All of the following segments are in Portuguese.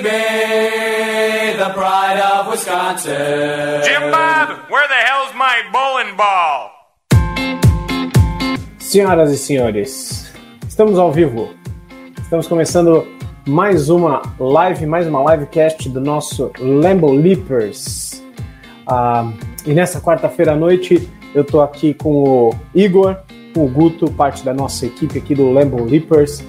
Baby, the pride of Wisconsin. Jim Bob, where the hell's my bowling ball? Senhoras e senhores, estamos ao vivo. Estamos começando mais uma live, mais uma livecast do nosso Lambo Leapers. Ah, e nessa quarta-feira à noite eu tô aqui com o Igor, com o Guto, parte da nossa equipe aqui do Lambo Leapers.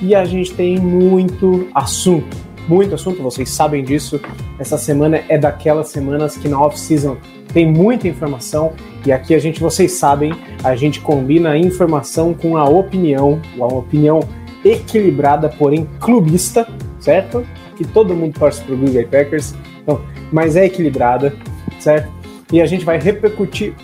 E a gente tem muito assunto, muito assunto, vocês sabem disso. Essa semana é daquelas semanas que na off-season tem muita informação e aqui a gente, vocês sabem, a gente combina a informação com a opinião, uma opinião equilibrada, porém clubista, certo? Que todo mundo torce pro Green Bay Packers, então, mas é equilibrada, certo? E a gente vai repercutir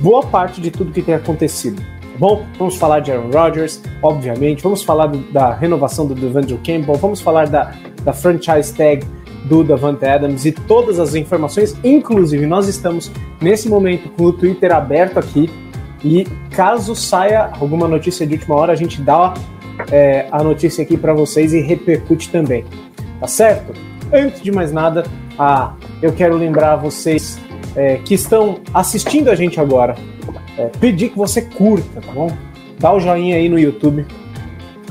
boa parte de tudo que tem acontecido. Bom, vamos falar de Aaron Rodgers, obviamente, vamos falar do, da renovação do Devandre Campbell, vamos falar da, da franchise tag do Davante Adams e todas as informações. Inclusive, nós estamos nesse momento com o Twitter aberto aqui. E caso saia alguma notícia de última hora, a gente dá é, a notícia aqui para vocês e repercute também. Tá certo? Antes de mais nada, ah, eu quero lembrar vocês é, que estão assistindo a gente agora, é, pedir que você curta, tá bom? Dá o joinha aí no YouTube,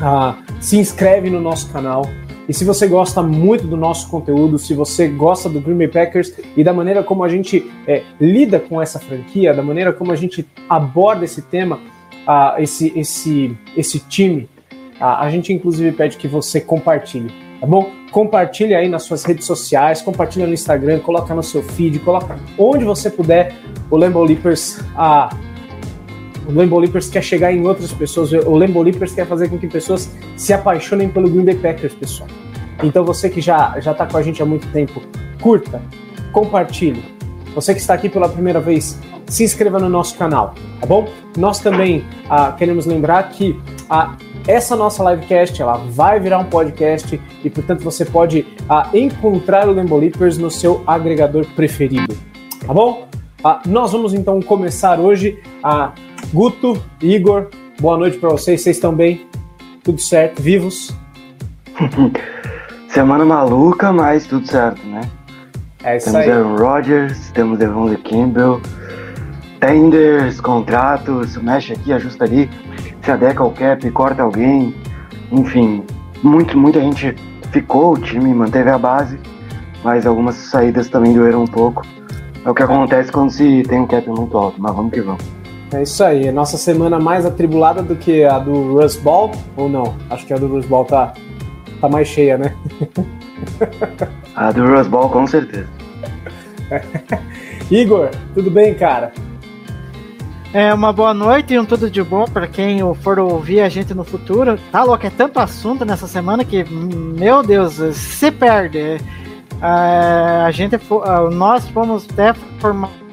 ah, se inscreve no nosso canal. E se você gosta muito do nosso conteúdo, se você gosta do Green Bay Packers e da maneira como a gente é, lida com essa franquia, da maneira como a gente aborda esse tema, ah, esse, esse, esse time, ah, a gente inclusive pede que você compartilhe, tá bom? Compartilhe aí nas suas redes sociais, compartilha no Instagram, coloca no seu feed, coloca onde você puder. O Lambo Leapers, ah, o Lambo Leapers quer chegar em outras pessoas. O Lambo Leapers quer fazer com que pessoas se apaixonem pelo Green Bay Packers, pessoal. Então você que já já está com a gente há muito tempo, curta, compartilhe. Você que está aqui pela primeira vez, se inscreva no nosso canal, tá bom? Nós também ah, queremos lembrar que ah, essa nossa livecast ela vai virar um podcast e, portanto, você pode ah, encontrar o Lambo Leapers no seu agregador preferido, tá bom? Ah, nós vamos então começar hoje. Ah, Guto, Igor, boa noite para vocês. Vocês estão bem? Tudo certo? Vivos? Semana maluca, mas tudo certo, né? É isso Temos aí. Aaron Rodgers, temos Devon Campbell, tenders, contratos, mexe aqui, ajusta ali, se adequa ao cap, corta alguém, enfim, muito, muita gente ficou, o time manteve a base, mas algumas saídas também doeram um pouco. É o que acontece quando se tem um cap muito alto, mas vamos que vamos. É isso aí. Nossa semana mais atribulada do que a do Rust Ball, ou não? Acho que a do Rust Ball tá, tá mais cheia, né? A do Rose Bowl com certeza. Igor, tudo bem, cara? É uma boa noite e um tudo de bom para quem for ouvir a gente no futuro. Tá louco, é tanto assunto nessa semana que, meu Deus, se perde. É, a gente, ah, nós fomos até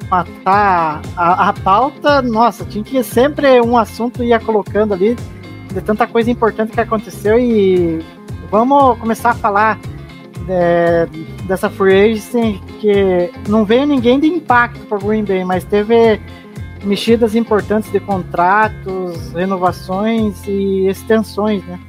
formatar a, a pauta, nossa, tinha que sempre um assunto ia colocando ali de tanta coisa importante que aconteceu e vamos começar a falar é, dessa free agency que não veio ninguém de impacto para Green Bay, mas teve mexidas importantes de contratos, renovações e extensões, né?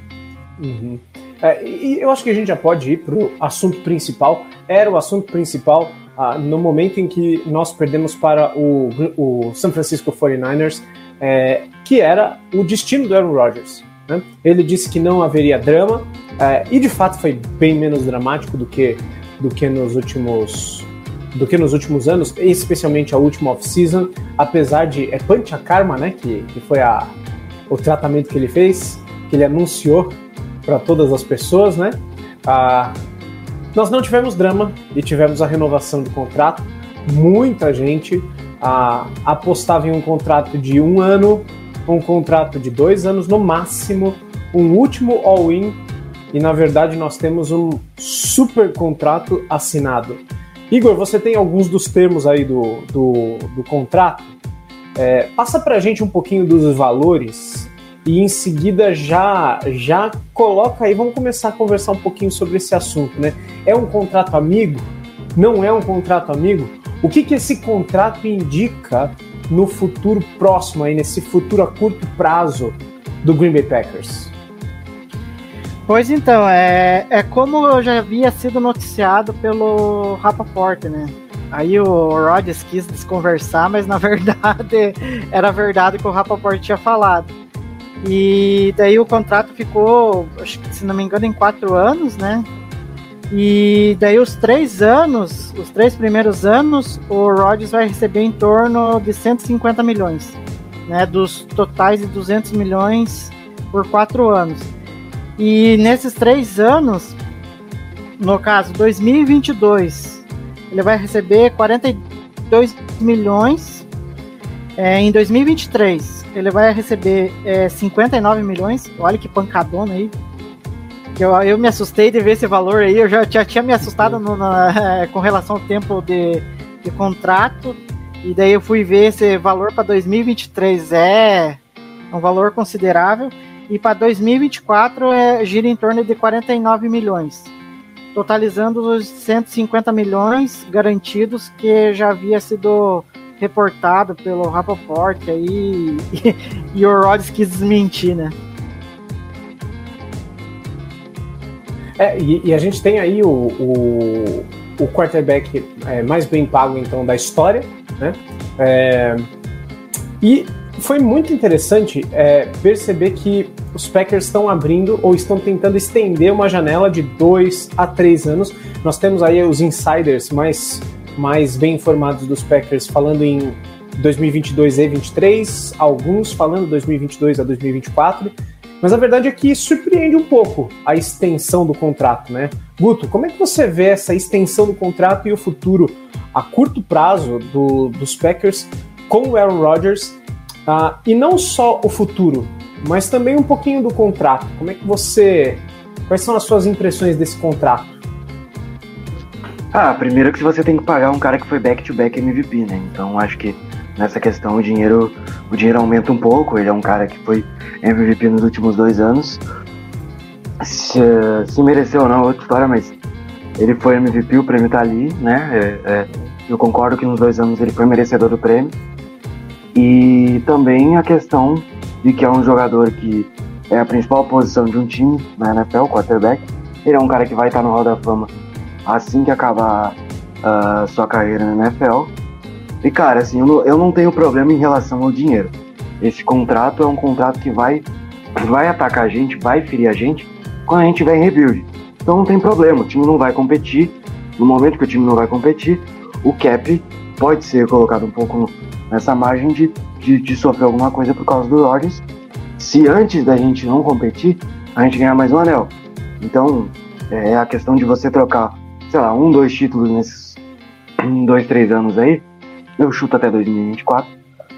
Uhum. É, e eu acho que a gente já pode ir para o assunto principal. Era o assunto principal ah, no momento em que nós perdemos para o, o San Francisco 49ers, é, que era o destino do Aaron Rodgers. né? Ele disse que não haveria drama, é, e de fato foi bem menos dramático do que, do que nos últimos do que nos últimos anos, especialmente a última off-season, apesar de é Pancha Karma, né, que, que foi a, o tratamento que ele fez, que ele anunciou para todas as pessoas, né? Ah, nós não tivemos drama e tivemos a renovação do contrato. Muita gente apostava em um contrato de um ano, um contrato de dois anos no máximo, um último all-in e na verdade nós temos um super contrato assinado. Igor, você tem alguns dos termos aí do, do, do contrato? É, passa para a gente um pouquinho dos valores e em seguida já já coloca aí, vamos começar a conversar um pouquinho sobre esse assunto, né? É um contrato amigo? Não é um contrato amigo? O que, que esse contrato indica no futuro próximo aí, nesse futuro a curto prazo do Green Bay Packers? Pois então, é, é como já havia sido noticiado pelo Rapaport, né? Aí o Rodgers quis desconversar, mas na verdade era verdade que o Rapaport tinha falado. E daí o contrato ficou, acho que se não me engano, em quatro anos, né? E daí os três anos, os três primeiros anos, o Rodgers vai receber em torno de 150 milhões, né? Dos totais de 200 milhões por quatro anos. E nesses três anos, no caso 2022, ele vai receber 42 milhões. É, em 2023, ele vai receber é, 59 milhões. Olha que pancadona aí. Eu, eu me assustei de ver esse valor aí. Eu já, já tinha me assustado no, na, com relação ao tempo de, de contrato. E daí eu fui ver esse valor para 2023. É um valor considerável. E para 2024 é, gira em torno de 49 milhões. Totalizando os 150 milhões garantidos que já havia sido reportado pelo Rapoport aí e, e o Rodgers quis desmentir, né? É, e, e, a gente tem aí o, o, o quarterback é, mais bem pago então da história, né? É, e foi muito interessante é, perceber que os Packers estão abrindo ou estão tentando estender uma janela de dois a três anos. Nós temos aí os insiders mais, mais bem informados dos Packers falando em 2022 e 2023, alguns falando 2022 a 2024. Mas a verdade é que surpreende um pouco a extensão do contrato, né? Guto, como é que você vê essa extensão do contrato e o futuro a curto prazo do, dos Packers com o Aaron Rodgers ah, e não só o futuro, mas também um pouquinho do contrato. Como é que você. Quais são as suas impressões desse contrato? Ah, primeiro que você tem que pagar um cara que foi back-to-back MVP, né? Então acho que nessa questão o dinheiro, o dinheiro aumenta um pouco. Ele é um cara que foi MVP nos últimos dois anos. Se, se mereceu ou não, é outra história, mas ele foi MVP, o prêmio tá ali, né? É, é, eu concordo que nos dois anos ele foi merecedor do prêmio. E também a questão de que é um jogador que é a principal posição de um time na NFL, quarterback. Ele é um cara que vai estar no Hall da Fama assim que acabar uh, sua carreira na NFL. E cara, assim, eu não, eu não tenho problema em relação ao dinheiro. Esse contrato é um contrato que vai, vai atacar a gente, vai ferir a gente quando a gente tiver em rebuild. Então não tem problema, o time não vai competir. No momento que o time não vai competir, o cap pode ser colocado um pouco nessa margem de, de, de, sofrer alguma coisa por causa do Rodgers. Se antes da gente não competir, a gente ganhar mais um anel. Então, é a questão de você trocar, sei lá, um, dois títulos nesses dois, três anos aí, eu chuto até 2024,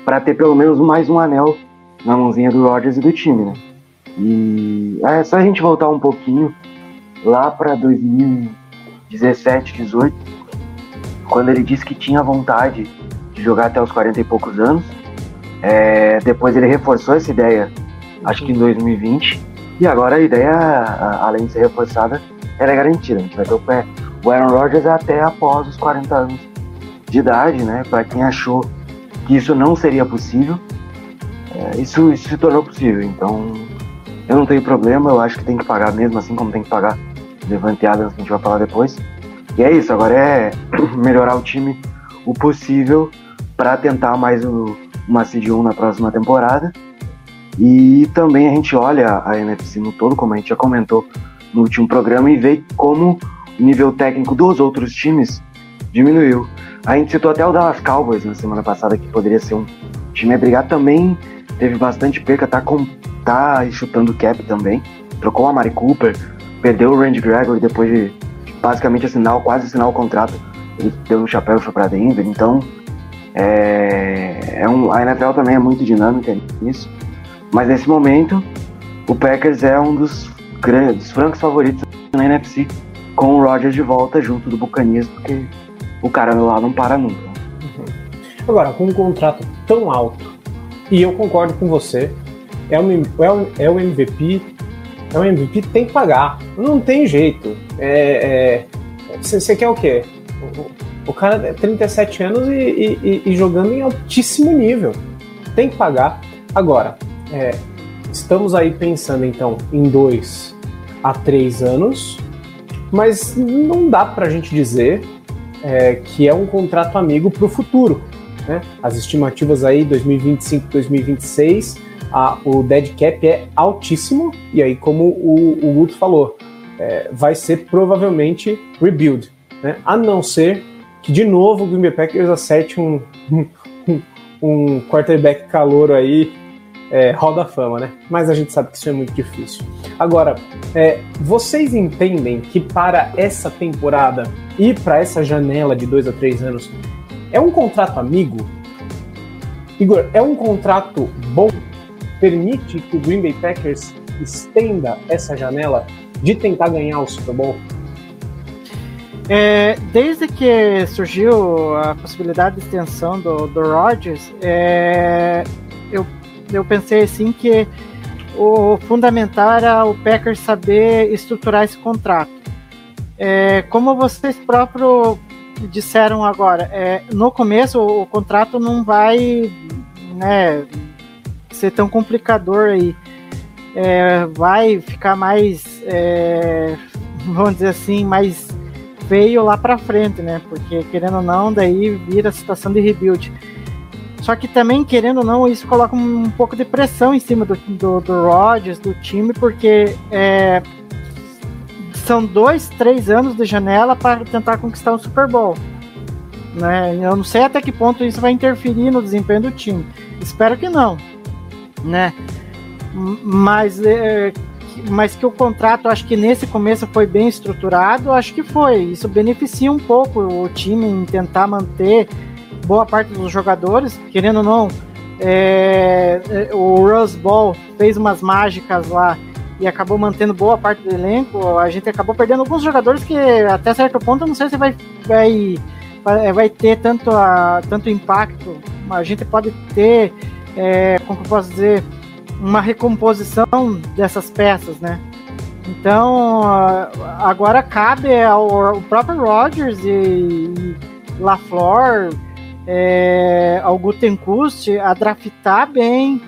para ter pelo menos mais um anel na mãozinha do Rodgers e do time, né? E é só a gente voltar um pouquinho lá para 2017, 18, quando ele disse que tinha vontade de jogar até os 40 e poucos anos. É, depois ele reforçou essa ideia, acho que em 2020. E agora a ideia, além de ser reforçada, ela é garantida. A gente vai ter o Aaron Rodgers até após os 40 anos de idade, né? Para quem achou que isso não seria possível, é, isso, isso se tornou possível. Então, eu não tenho problema, eu acho que tem que pagar mesmo, assim como tem que pagar Levante Adams, que a gente vai falar depois. E é isso, agora é melhorar o time o possível para tentar mais o, uma Seed 1 na próxima temporada. E também a gente olha a NFC no todo, como a gente já comentou no último programa, e vê como o nível técnico dos outros times diminuiu. A gente citou até o Dallas Cowboys na semana passada, que poderia ser um time a brigar. Também teve bastante perca, tá, com, tá chutando cap também. Trocou a Mari Cooper, perdeu o Randy Gregory depois de basicamente assinar, quase assinar o contrato. Ele deu no chapéu e foi pra Denver. Então, É, é um, a NFL também é muito dinâmica nisso. Mas nesse momento, o Packers é um dos grandes, dos francos favoritos na NFC, com o Rodgers de volta junto do Buccaneers, porque o cara lá não para nunca. Agora, com um contrato tão alto, e eu concordo com você, é o, é o, é o MVP, é o MVP tem que pagar, não tem jeito. Você é, quer o quê? O, o cara tem 37 anos e, e, e, jogando em altíssimo nível, tem que pagar. Agora, é, estamos aí pensando então em dois a três anos, mas não dá para a gente dizer é, que é um contrato amigo para o futuro. Né? As estimativas aí 2025, 2026, a, o dead cap é altíssimo e aí como o, o Guto falou, é, vai ser provavelmente rebuild, né? A não ser que de novo o Green Bay Packers acerte um, um, um quarterback calouro aí é, Hall da Fama, né? Mas a gente sabe que isso é muito difícil. Agora, é, vocês entendem que para essa temporada e para essa janela de dois a três anos é um contrato amigo? Igor, é um contrato bom? Permite que o Green Bay Packers estenda essa janela de tentar ganhar o Super Bowl? É, desde que surgiu a possibilidade de extensão do, do Rodgers, é, eu eu pensei assim que o fundamental era o Packers saber estruturar esse contrato. É, como vocês próprios disseram agora, é, no começo o, o, contrato não vai né, ser tão complicador aí. É, vai ficar mais, é, vamos dizer assim, mais feio lá para frente, né? Porque querendo ou não, daí vira a situação de rebuild. Só que também, querendo ou não, isso coloca um, pouco de pressão em cima do, do, do Rodgers, do time, porque é, são dois, três anos de janela para tentar conquistar um Super Bowl. Né? Eu não sei até que ponto isso vai interferir no desempenho do time. Espero que não. Né? Mas, é, mas que o contrato, acho que nesse começo foi bem estruturado, acho que foi. Isso beneficia um pouco o time em tentar manter boa parte dos jogadores, querendo ou não, é, é, o Rose Ball fez umas mágicas lá e acabou mantendo boa parte do elenco. A gente acabou perdendo alguns jogadores que até certo ponto não sei se vai, vai, vai ter tanto, a, tanto impacto. A gente pode ter, é, como eu posso dizer, uma recomposição dessas peças, né? Então agora cabe ao, ao próprio Rodgers e, e LaFleur é, ao Gutenkust a draftar bem,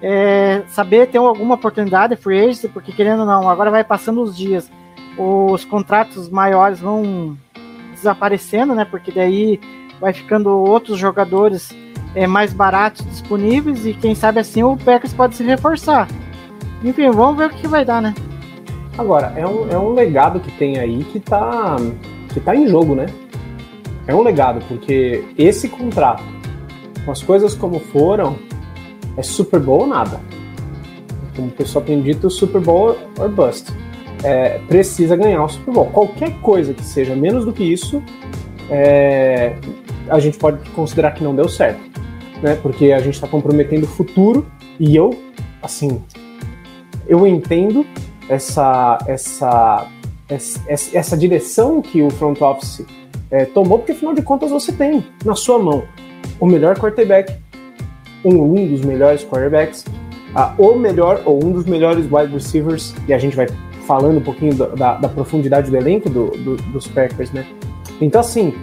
é, saber ter alguma oportunidade free agency, porque querendo ou não, agora vai passando os dias, os contratos maiores vão desaparecendo, né? Porque daí vai ficando outros jogadores é, mais baratos disponíveis e quem sabe assim o Packers pode se reforçar. Enfim, vamos ver o que vai dar, né? Agora, é um, é um legado que tem aí que tá, que tá em jogo, né? É um legado, porque esse contrato, com as coisas como foram, é Super Bowl ou nada. Como o pessoal tem dito, Super Bowl or bust. É, precisa ganhar o Super Bowl. Qualquer coisa que seja menos do que isso, é, a gente pode considerar que não deu certo. Né? Porque a gente está comprometendo o futuro e eu, assim, eu entendo essa, essa, essa, essa direção que o front office é, tomou, porque afinal de contas você tem na sua mão o melhor quarterback, um, um dos melhores quarterbacks, uh, o melhor ou um dos melhores wide receivers, e a gente vai falando um pouquinho da, da, da profundidade do elenco do, do, dos Packers, né? Então, assim,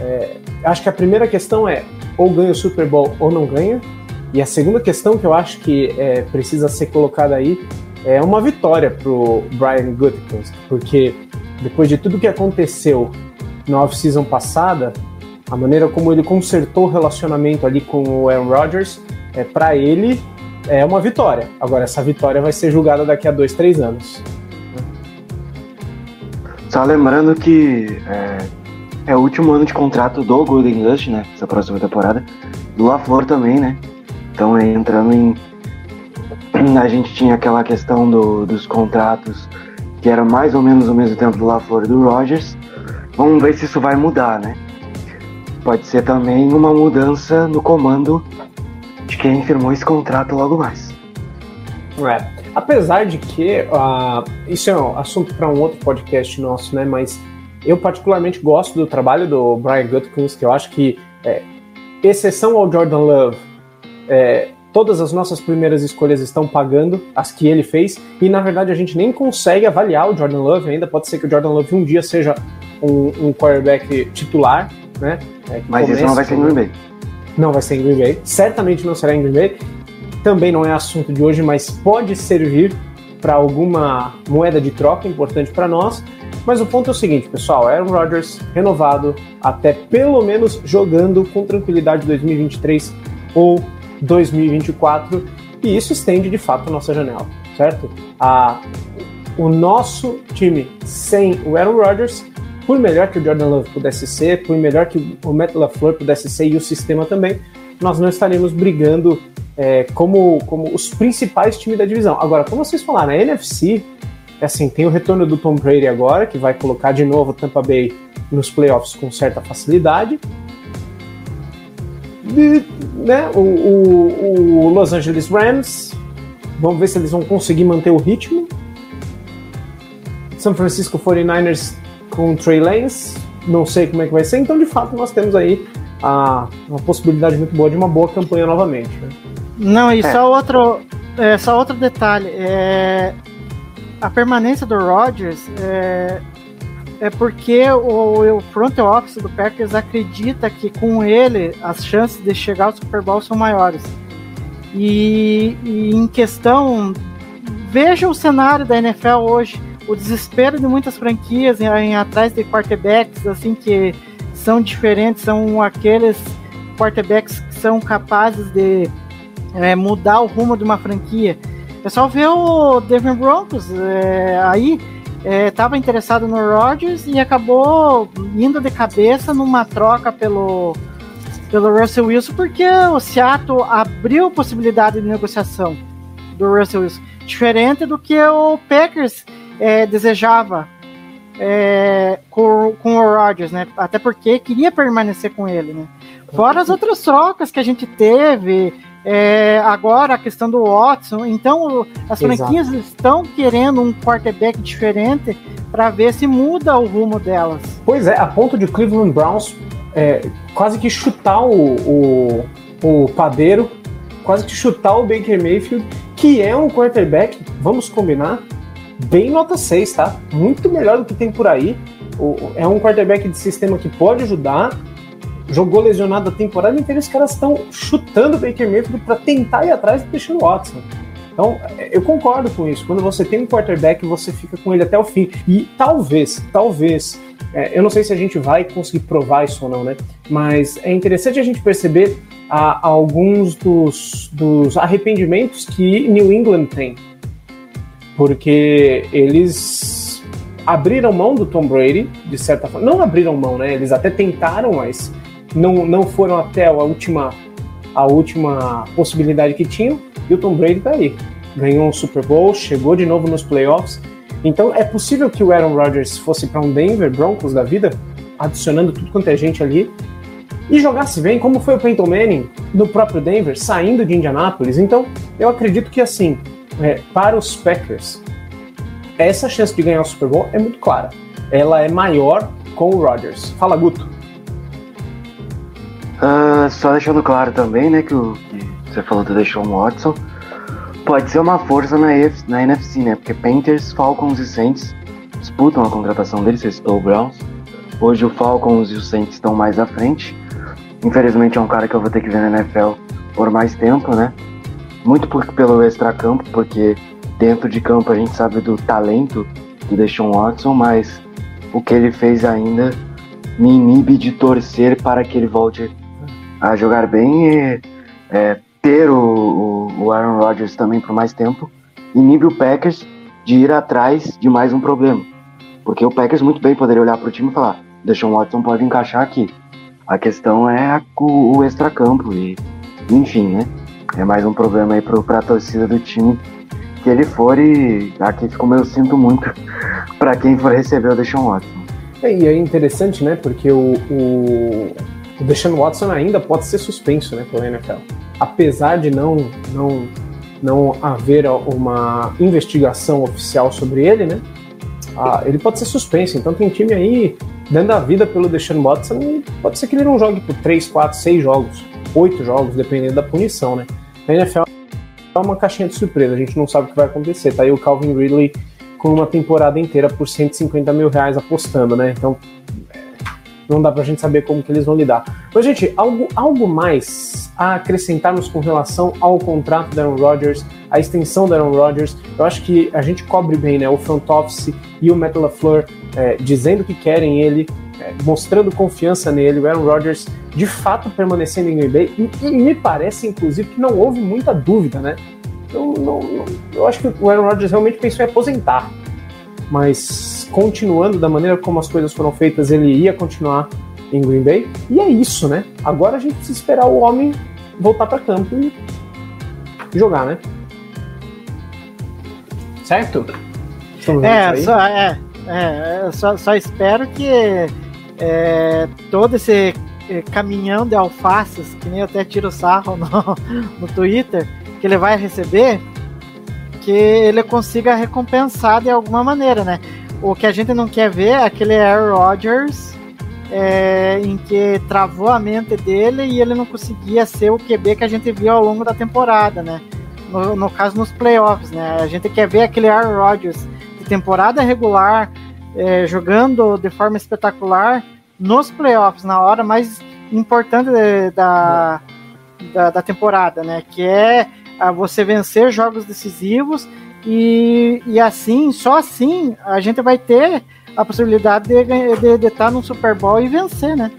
é, acho que a primeira questão é ou ganha o Super Bowl ou não ganha, e a segunda questão que eu acho que é, precisa ser colocada aí é uma vitória pro Brian Gutekunst, porque depois de tudo que aconteceu na off-season passada, a maneira como ele consertou o relacionamento ali com o Aaron Rodgers, é, para ele é uma vitória. Agora, essa vitória vai ser julgada daqui a dois, três anos. Só lembrando que é, é, o último ano de contrato do Golden Dust, né? Essa próxima temporada. Do LaFleur também, né? Então, entrando em. A gente tinha aquela questão do, dos contratos que era mais ou menos ao mesmo tempo do LaFleur e do Rodgers. Vamos ver se isso vai mudar, né? pode ser também uma mudança no comando de quem firmou esse contrato logo mais. É. Apesar de que ah, isso é um assunto para um outro podcast nosso, né? Mas eu particularmente gosto do trabalho do Brian Gutkins, que eu acho que, é, exceção ao Jordan Love, é, todas as nossas primeiras escolhas estão pagando as que ele fez, e na verdade a gente nem consegue avaliar o Jordan Love ainda. Pode ser que o Jordan Love um dia seja um, um quarterback titular, né? É, Mas isso não vai ser em Green Bay. Não vai ser em Green Bay. Certamente não será em Green Bay. Também não é assunto de hoje, mas pode servir para alguma moeda de troca importante para nós. Mas o ponto é o seguinte, pessoal: Aaron Rodgers renovado até pelo menos jogando com tranquilidade 2023 ou 2024, e isso estende de fato a nossa janela, certo? A, o nosso time sem o Aaron Rodgers, por melhor que o Jordan Love pudesse ser, por melhor que o Matt LaFleur pudesse ser e o sistema também, nós não estaremos brigando é, como, como os principais times da divisão. Agora, como vocês falaram, a NFC, é assim, tem o retorno do Tom Brady agora, que vai colocar de novo o Tampa Bay nos playoffs com certa facilidade. E, né, o, o, o Los Angeles Rams, vamos ver se eles vão conseguir manter o ritmo. São Francisco 49ers com o Trey Lance, não sei como é que vai ser. Então, de fato, nós temos aí a, uma possibilidade muito boa de uma boa campanha novamente. Né? Não, e É. só outro, é, só outro detalhe. É, a permanência do Rodgers é, é porque o, o front office do Packers acredita que com ele as chances de chegar ao Super Bowl são maiores. E, e em questão, veja o cenário da NFL hoje, o desespero de muitas franquias em, em atrás de quarterbacks assim que são diferentes, são aqueles quarterbacks que são capazes de é, mudar o rumo de uma franquia. É só ver o Denver Broncos é, aí estava interessado no Rodgers e acabou indo de cabeça numa troca pelo pelo Russell Wilson porque o Seattle abriu possibilidade de negociação do Russell Wilson, diferente do que o Packers é, desejava é, com, com o Rodgers, né? Até porque queria permanecer com ele, né? Fora as outras trocas que a gente teve, é, agora a questão do Watson. Então, as Exato. franquias estão querendo um quarterback diferente para ver se muda o rumo delas. Pois é, a ponto de Cleveland Browns é, quase que chutar o, o, o padeiro, quase que chutar o Baker Mayfield, que é um quarterback, vamos combinar, bem nota 6, tá? Muito melhor do que tem por aí. É um quarterback de sistema que pode ajudar. Jogou lesionado a temporada inteira, os caras estão chutando o Baker Mayfield para tentar ir atrás do Deshaun Watson. Então, é, eu concordo com isso. Quando você tem um quarterback, você fica com ele até o fim. E talvez, talvez, é, eu não sei se a gente vai conseguir provar isso ou não, né? Mas é interessante a gente perceber ah, alguns dos, dos arrependimentos que New England tem. Porque eles abriram mão do Tom Brady, de certa forma. Não abriram mão, né? Eles até tentaram, mas não, não foram até a última, a última possibilidade que tinham. E o Tom Brady tá aí. Ganhou um Super Bowl, chegou de novo nos playoffs. Então é possível que o Aaron Rodgers fosse para um Denver Broncos da vida, adicionando tudo quanto é gente ali, e jogasse bem, como foi o Peyton Manning no próprio Denver, saindo de Indianápolis. Então eu acredito que assim, é, para os Packers, essa chance de ganhar o Super Bowl é muito clara. Ela é maior com o Rodgers. Fala, Guto. Ah, só deixando claro também, né, que o que você falou do Deshaun Watson pode ser uma força na, na NFC, né? Porque Panthers, Falcons e Saints disputam a contratação deles, você citou o Browns. Hoje o Falcons e o Saints estão mais à frente. Infelizmente é um cara que eu vou ter que ver na NFL por mais tempo, né? Muito por, pelo extracampo, porque dentro de campo a gente sabe do talento do Deshaun Watson, mas o que ele fez ainda me inibe de torcer para que ele volte a jogar bem e é, ter o, o- Aaron Rodgers também por mais tempo inibe o Packers de ir atrás de mais um problema. Porque o Packers muito bem poderia olhar para o time e falar: Deshaun Watson pode encaixar aqui. A questão é a- o, o extracampo e, enfim, né? É mais um problema aí para a torcida do time que ele for e aqui como eu sinto muito para quem for receber o Deshaun Watson. É, E é interessante, né? Porque o, o, Deshaun Watson ainda pode ser suspenso né, pela NFL. Apesar de não, não, não haver uma investigação oficial sobre ele, né? Ah, ele pode ser suspenso. Então tem time aí dando a vida pelo Deshaun Watson e pode ser que ele não jogue por 3, 4, 6 jogos, 8 jogos, dependendo da punição, né? A NFL é uma caixinha de surpresa, a gente não sabe o que vai acontecer. Tá aí o Calvin Ridley com uma temporada inteira por 150 mil reais apostando, né? Então não dá pra gente saber como que eles vão lidar. Mas, gente, algo, algo mais a acrescentarmos com relação ao contrato da Aaron Rodgers, a extensão da Aaron Rodgers. Eu acho que a gente cobre bem, né? O front office e o Matt LaFleur é, dizendo que querem ele, mostrando confiança nele, o Aaron Rodgers de fato permanecendo em Green Bay, e, e me parece, inclusive, que não houve muita dúvida, né? Eu, não, não, eu acho que o Aaron Rodgers realmente pensou em aposentar mas continuando da maneira como as coisas foram feitas, ele ia continuar em Green Bay. E é isso, né? Agora a gente precisa esperar o homem voltar para campo e jogar, né? Certo? É, só, é, é, só, só espero que é, todo esse é, caminhão de alfaces, que nem até tiro sarro no, no Twitter, que ele vai receber, que ele consiga recompensar de alguma maneira, né? O que a gente não quer ver é aquele Aaron Rodgers é, em que travou a mente dele e ele não conseguia ser o QB que a gente viu ao longo da temporada, né? No, no caso, nos playoffs, né? A gente quer ver aquele Aaron Rodgers de temporada regular, é, jogando de forma espetacular nos playoffs, na hora mais importante da, da, da temporada, né? Que é você vencer jogos decisivos e, e assim, só assim, a gente vai ter a possibilidade de de de estar no Super Bowl e vencer, né?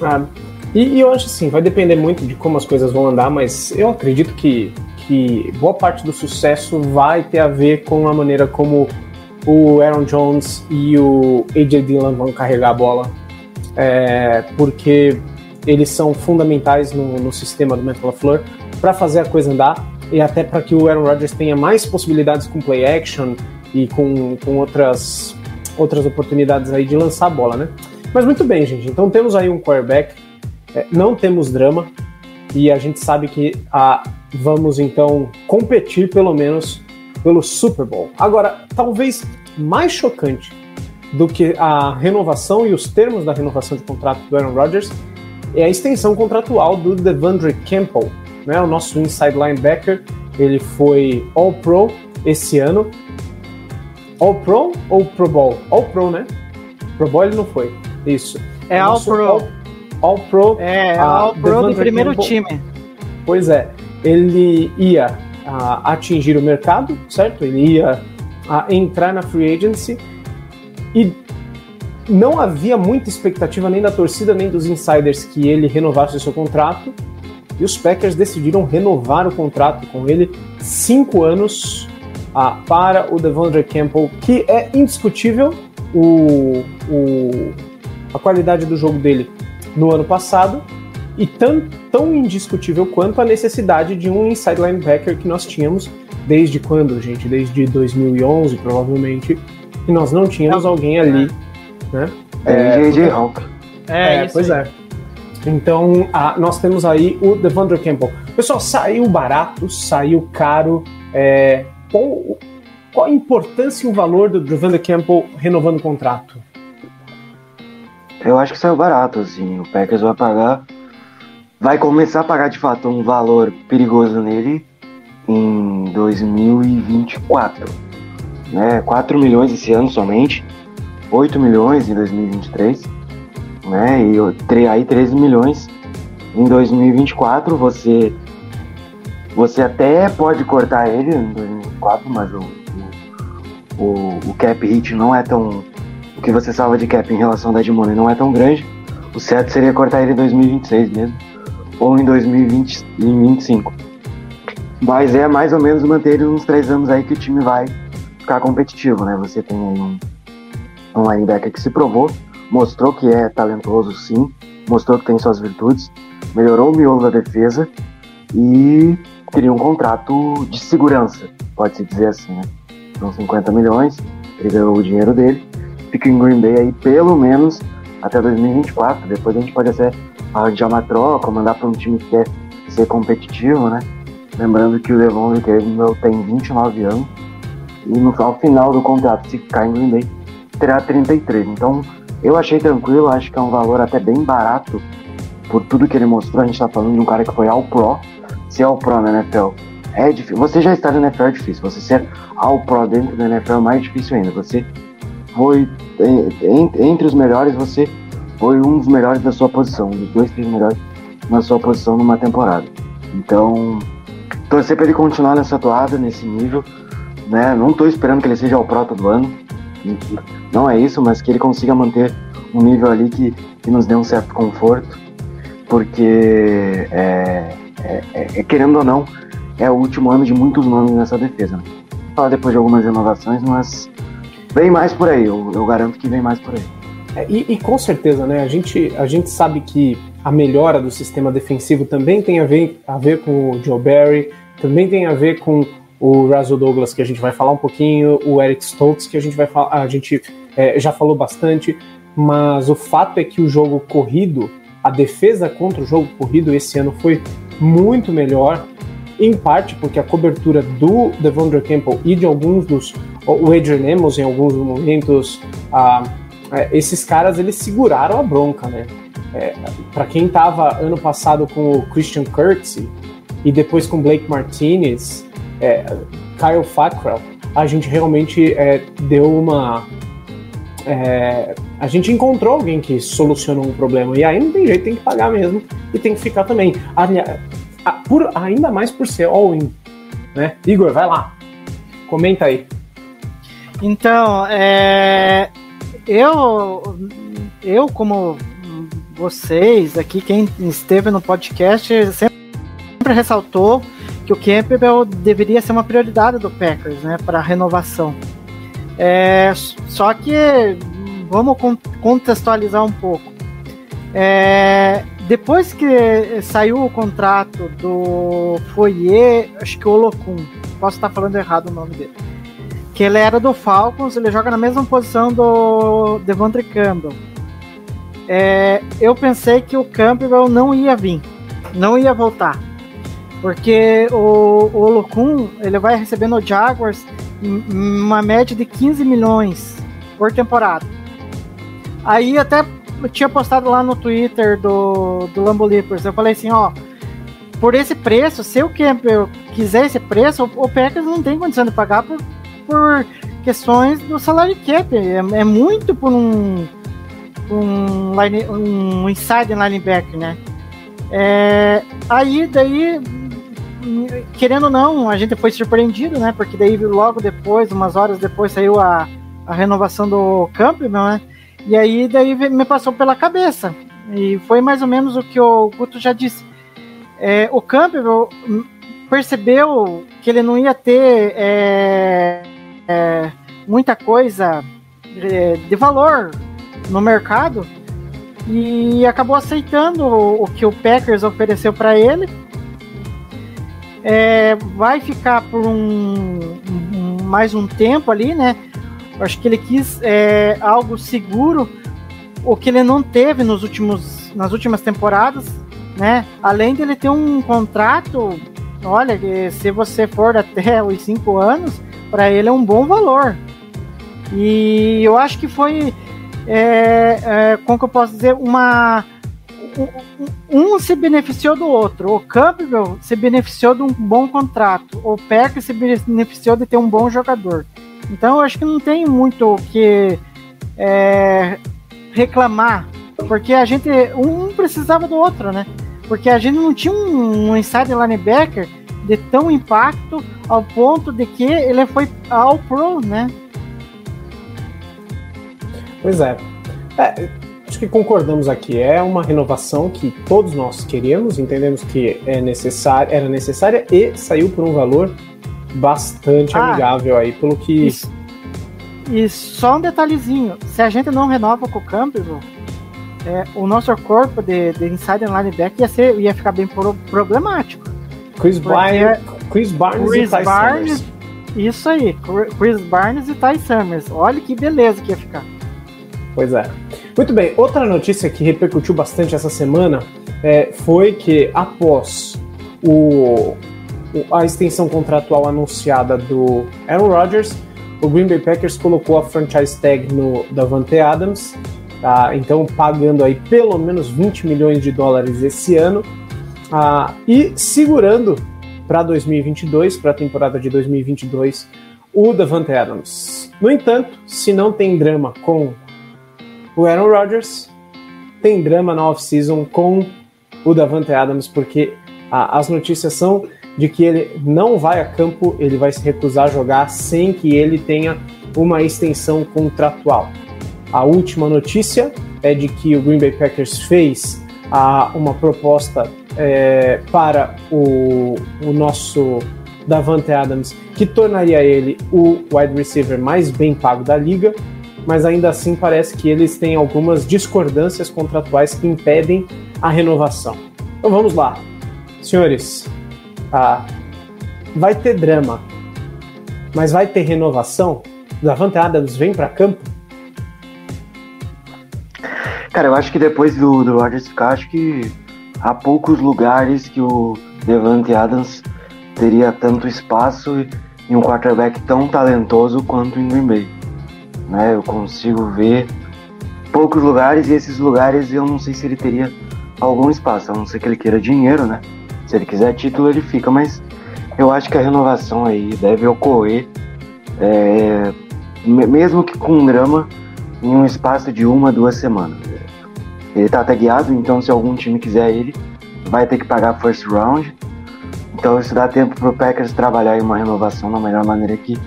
Ah, e, e eu acho assim, vai depender muito de como as coisas vão andar, mas eu acredito que, que boa parte do sucesso vai ter a ver com a maneira como o Aaron Jones e o AJ Dillon vão carregar a bola, é, porque eles são fundamentais no, no sistema do Matt LaFleur para fazer a coisa andar e até para que o Aaron Rodgers tenha mais possibilidades com play action e com, com outras, outras oportunidades aí de lançar a bola, né? Mas muito bem, gente. Então temos aí um quarterback, é, não temos drama e a gente sabe que ah, vamos então competir pelo menos pelo Super Bowl. Agora, talvez mais chocante do que a renovação e os termos da renovação de contrato do Aaron Rodgers é a extensão contratual do Devandre Campbell, né, o nosso inside linebacker. Ele foi All Pro esse ano. All Pro ou Pro Bowl? All Pro, né? Pro Bowl ele não foi. Isso. É O All nosso Pro. All, All Pro. É, ah, All Pro do primeiro Campbell- time. Pois é, ele ia ah, atingir o mercado, certo? Ele ia entrar na free agency e não havia muita expectativa nem da torcida nem dos insiders que ele renovasse o seu contrato. E os Packers decidiram renovar o contrato com ele cinco anos para o Devondre Campbell, que é indiscutível o, o- a qualidade do jogo dele no ano passado e tão, tão indiscutível quanto a necessidade de um inside linebacker que nós tínhamos desde quando, gente? Desde 2011, provavelmente, que nós não tínhamos alguém ali, né? É, JJ Hawk. É, isso pois aí. é. Então, ah, nós temos aí o Devondre Campbell. Pessoal, saiu barato, saiu caro. É, qual, qual a importância e o valor do Devondre Campbell renovando o contrato? Eu acho que saiu barato, assim. O Packers vai pagar. Vai começar a pagar de fato um valor perigoso nele em 2024. Né? 4 milhões esse ano somente. 8 milhões em 2023. Né? E aí 13 milhões em 2024. Você. Você até pode cortar ele em 2024, mas o, o, o, cap hit não é tão o que você salva de cap em relação ao Dead não é tão grande. O certo seria cortar ele em 2026 mesmo, ou em 2025. Mas é mais ou menos manter uns três anos aí que o time vai ficar competitivo, né? Você tem aí um, um linebacker que se provou, mostrou que é talentoso sim, mostrou que tem suas virtudes, melhorou o miolo da defesa e queria um contrato de segurança, pode-se dizer assim, né? São 50 milhões, ele ganhou o dinheiro dele, fica em Green Bay aí pelo menos até 2024. Depois a gente pode até arranjar uma troca, mandar para um time que quer ser competitivo, né? Lembrando que o Devon Campbell tem 29 anos e no ao final do contrato, se ficar em Green Bay, terá 33. Então, eu achei tranquilo, acho que é um valor até bem barato por tudo que ele mostrou. A gente tá falando de um cara que foi ao Pro. Se é ao Pro na NFL, é difícil. Você já está na NFL é difícil. Você ser ao Pro dentro da NFL é mais difícil ainda. Você foi entre os melhores, você foi um dos melhores da sua posição, um dos dois, três melhores na sua posição numa temporada. Então, torcer para ele continuar nessa toada, nesse nível, né? Não estou esperando que ele seja o prota do ano, não é isso, mas que ele consiga manter um nível ali que, que nos dê um certo conforto, porque é, é, é, querendo ou não, é o último ano de muitos nomes nessa defesa. Né? Falar depois de algumas renovações, mas vem mais por aí, eu, eu garanto que vem mais por aí. É, e, e, com certeza, né? A gente, a gente sabe que a melhora do sistema defensivo também tem a ver, a ver com o Joe Barry, também tem a ver com o Russell Douglas, que a gente vai falar um pouquinho, o Eric Stoltz, que a gente vai falar, a gente é, já falou bastante, mas o fato é que o jogo corrido, a defesa contra o jogo corrido esse ano foi muito melhor, em parte porque a cobertura do Devondre Campbell e de alguns dos. O Adrian Amos, em alguns momentos, ah, esses caras eles seguraram a bronca, né? É, para quem estava ano passado com o Christian Kirksey e depois com Blake Martinez, é, Kyle Fackrell, a gente realmente é, deu uma. É, a gente encontrou alguém que solucionou um problema e aí não tem jeito, tem que pagar mesmo e tem que ficar também. A, por, ainda mais por ser all-in, né? Igor, vai lá, comenta aí. Então, é, eu, eu como vocês aqui, quem esteve no podcast, sempre ressaltou que o Campbell deveria ser uma prioridade do Packers, né, para renovação. É, só que vamos contextualizar um pouco. É, depois que saiu o contrato do Foyer, acho que o Olocum, posso estar falando errado o nome dele que ele era do Falcons, ele joga na mesma posição do Devontre Campbell. É, eu pensei que o Campbell não ia vir, não ia voltar, porque o, o Olokun, ele vai receber no Jaguars uma média de 15 milhões por temporada. Aí até eu tinha postado lá no Twitter do, do Lambo Leapers, eu falei assim, ó, por esse preço, se o Campbell quiser esse preço, o, o Packers não tem condição de pagar por, por questões do salário cap. É, é muito por um um, line, um inside linebacker, né? É, aí daí querendo ou não, a gente foi surpreendido, né? Porque daí logo depois, umas horas depois, saiu a, a renovação do Campbell, né? E aí daí me passou pela cabeça. E foi mais ou menos o que o Guto já disse. É, o Campbell percebeu que ele não ia ter é, é, muita coisa é, de valor no mercado e acabou aceitando o, o que o Packers ofereceu para ele. É, vai ficar por um, um, mais um tempo ali, né? Acho que ele quis é, algo seguro, o que ele não teve nos últimos, nas últimas temporadas, né? Além dele ter um contrato, olha, se você for até os cinco anos, para ele é um bom valor. E eu acho que foi, é, é, como que eu posso dizer, uma um, se beneficiou do outro. O Campbell se beneficiou de um bom contrato. O Packers se beneficiou de ter um bom jogador. Então eu acho que não tem muito o que é, reclamar, porque a gente um precisava do outro, né? Porque a gente não tinha um, um inside linebacker de tão impacto ao ponto de que ele foi ao pro, né? Pois é. é. Acho que concordamos aqui. É uma renovação que todos nós queríamos, entendemos que é necessária, era necessária e saiu por um valor bastante ah, amigável aí, pelo que. Isso. E só um detalhezinho: se a gente não renova com o Campbell, é, o nosso corpo de, de inside linebacker ia, ser, ia ficar bem pro, problemático. Chris, Barnes, Chris Barnes Chris e Ty Barnes, Summers. Isso aí, Chris Barnes e Ty Summers. Olha que beleza que ia ficar. Pois é. Muito bem, outra notícia que repercutiu bastante essa semana é, foi que após o, o- a extensão contratual anunciada do Aaron Rodgers, o Green Bay Packers colocou a franchise tag no Davante Adams, tá? então pagando aí pelo menos 20 milhões de dólares esse ano ah, e segurando para 2022, para a temporada de 2022, o Davante Adams. No entanto, se não tem drama com o Aaron Rodgers, tem drama na off-season com o Davante Adams, porque ah, as notícias são de que ele não vai a campo, ele vai se recusar a jogar sem que ele tenha uma extensão contratual. A última notícia é de que o Green Bay Packers fez ah, uma proposta eh, para o, o nosso Davante Adams, que tornaria ele o wide receiver mais bem pago da liga, mas ainda assim parece que eles têm algumas discordâncias contratuais que impedem a renovação. Então vamos lá, senhores. Ah, vai ter drama, mas vai ter renovação. Davante Adams vem para campo. Cara, eu acho que depois do, do Rodgers ficar, acho que há poucos lugares que o Devante Adams teria tanto espaço e um quarterback tão talentoso quanto em Green Bay. Né? Eu consigo ver poucos lugares e esses lugares eu não sei se ele teria algum espaço, a não ser que ele queira dinheiro, né? Se ele quiser título, ele fica, mas eu acho que a renovação aí deve ocorrer, é, me- mesmo que com drama, em um espaço de uma, duas semanas. Ele tá tagueado, então se algum time quiser ele, vai ter que pagar first round. Então isso dá tempo pro Packers trabalhar em uma renovação da melhor maneira que,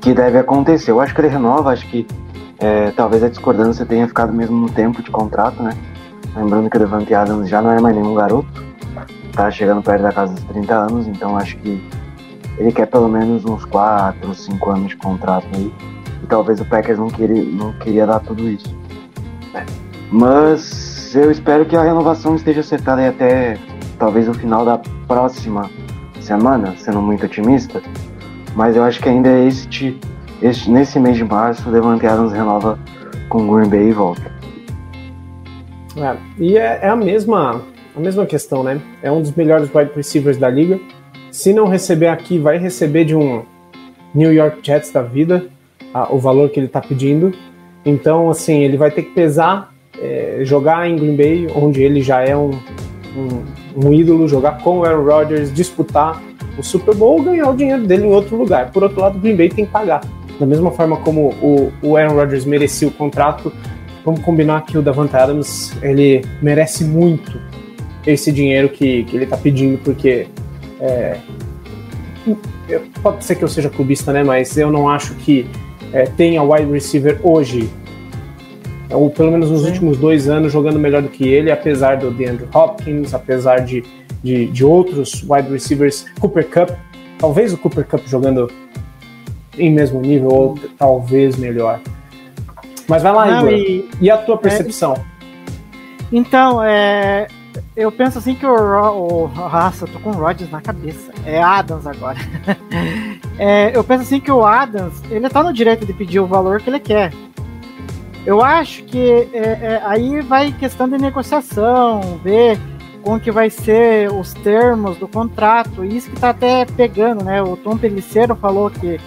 que deve acontecer. Eu acho que ele renova, acho que é, talvez a discordância tenha ficado mesmo no tempo de contrato, né? Lembrando que o Devante Adams já não é mais nenhum garoto, tá chegando perto da casa dos 30 anos, então acho que ele quer pelo menos uns 4, 5 anos de contrato aí. E talvez o Packers não queria, não queria dar tudo isso. Mas eu espero que a renovação esteja acertada aí até talvez o final da próxima semana, sendo muito otimista. Mas eu acho que ainda é este, este nesse mês de março o Devante Adams renova com o Green Bay e volta. É, e é, é a mesma a mesma questão, né? É um dos melhores wide receivers da liga. Se não receber aqui, vai receber de um New York Jets da vida ah, o valor que ele está pedindo. Então, assim, ele vai ter que pesar, é, jogar em Green Bay, onde ele já é um, um, um ídolo, jogar com o Aaron Rodgers, disputar o Super Bowl, ganhar o dinheiro dele em outro lugar. Por outro lado, Green Bay tem que pagar. Da mesma forma como o, o Aaron Rodgers merecia o contrato, vamos combinar que o Davante Adams ele merece muito esse dinheiro que, que ele está pedindo, porque é, pode ser que eu seja clubista, né? Mas eu não acho que é, tenha wide receiver hoje, ou pelo menos nos últimos dois anos, jogando melhor do que ele, apesar do DeAndre Hopkins, apesar de, de, de outros wide receivers, Cooper Cup, talvez o Cooper Cup jogando em mesmo nível, ou talvez melhor. Mas vai lá, Não, Igor. e- E a tua percepção? Então, é, eu penso assim que o, Ro- o Nossa, eu tô com o Rodgers na cabeça. É Adams agora. É, eu penso assim que o Adams, ele tá no direito de pedir o valor que ele quer. Eu acho que é, é, aí vai questão de negociação, ver como que vai ser os termos do contrato, isso que tá até pegando, né? O Tom Pelliceiro falou que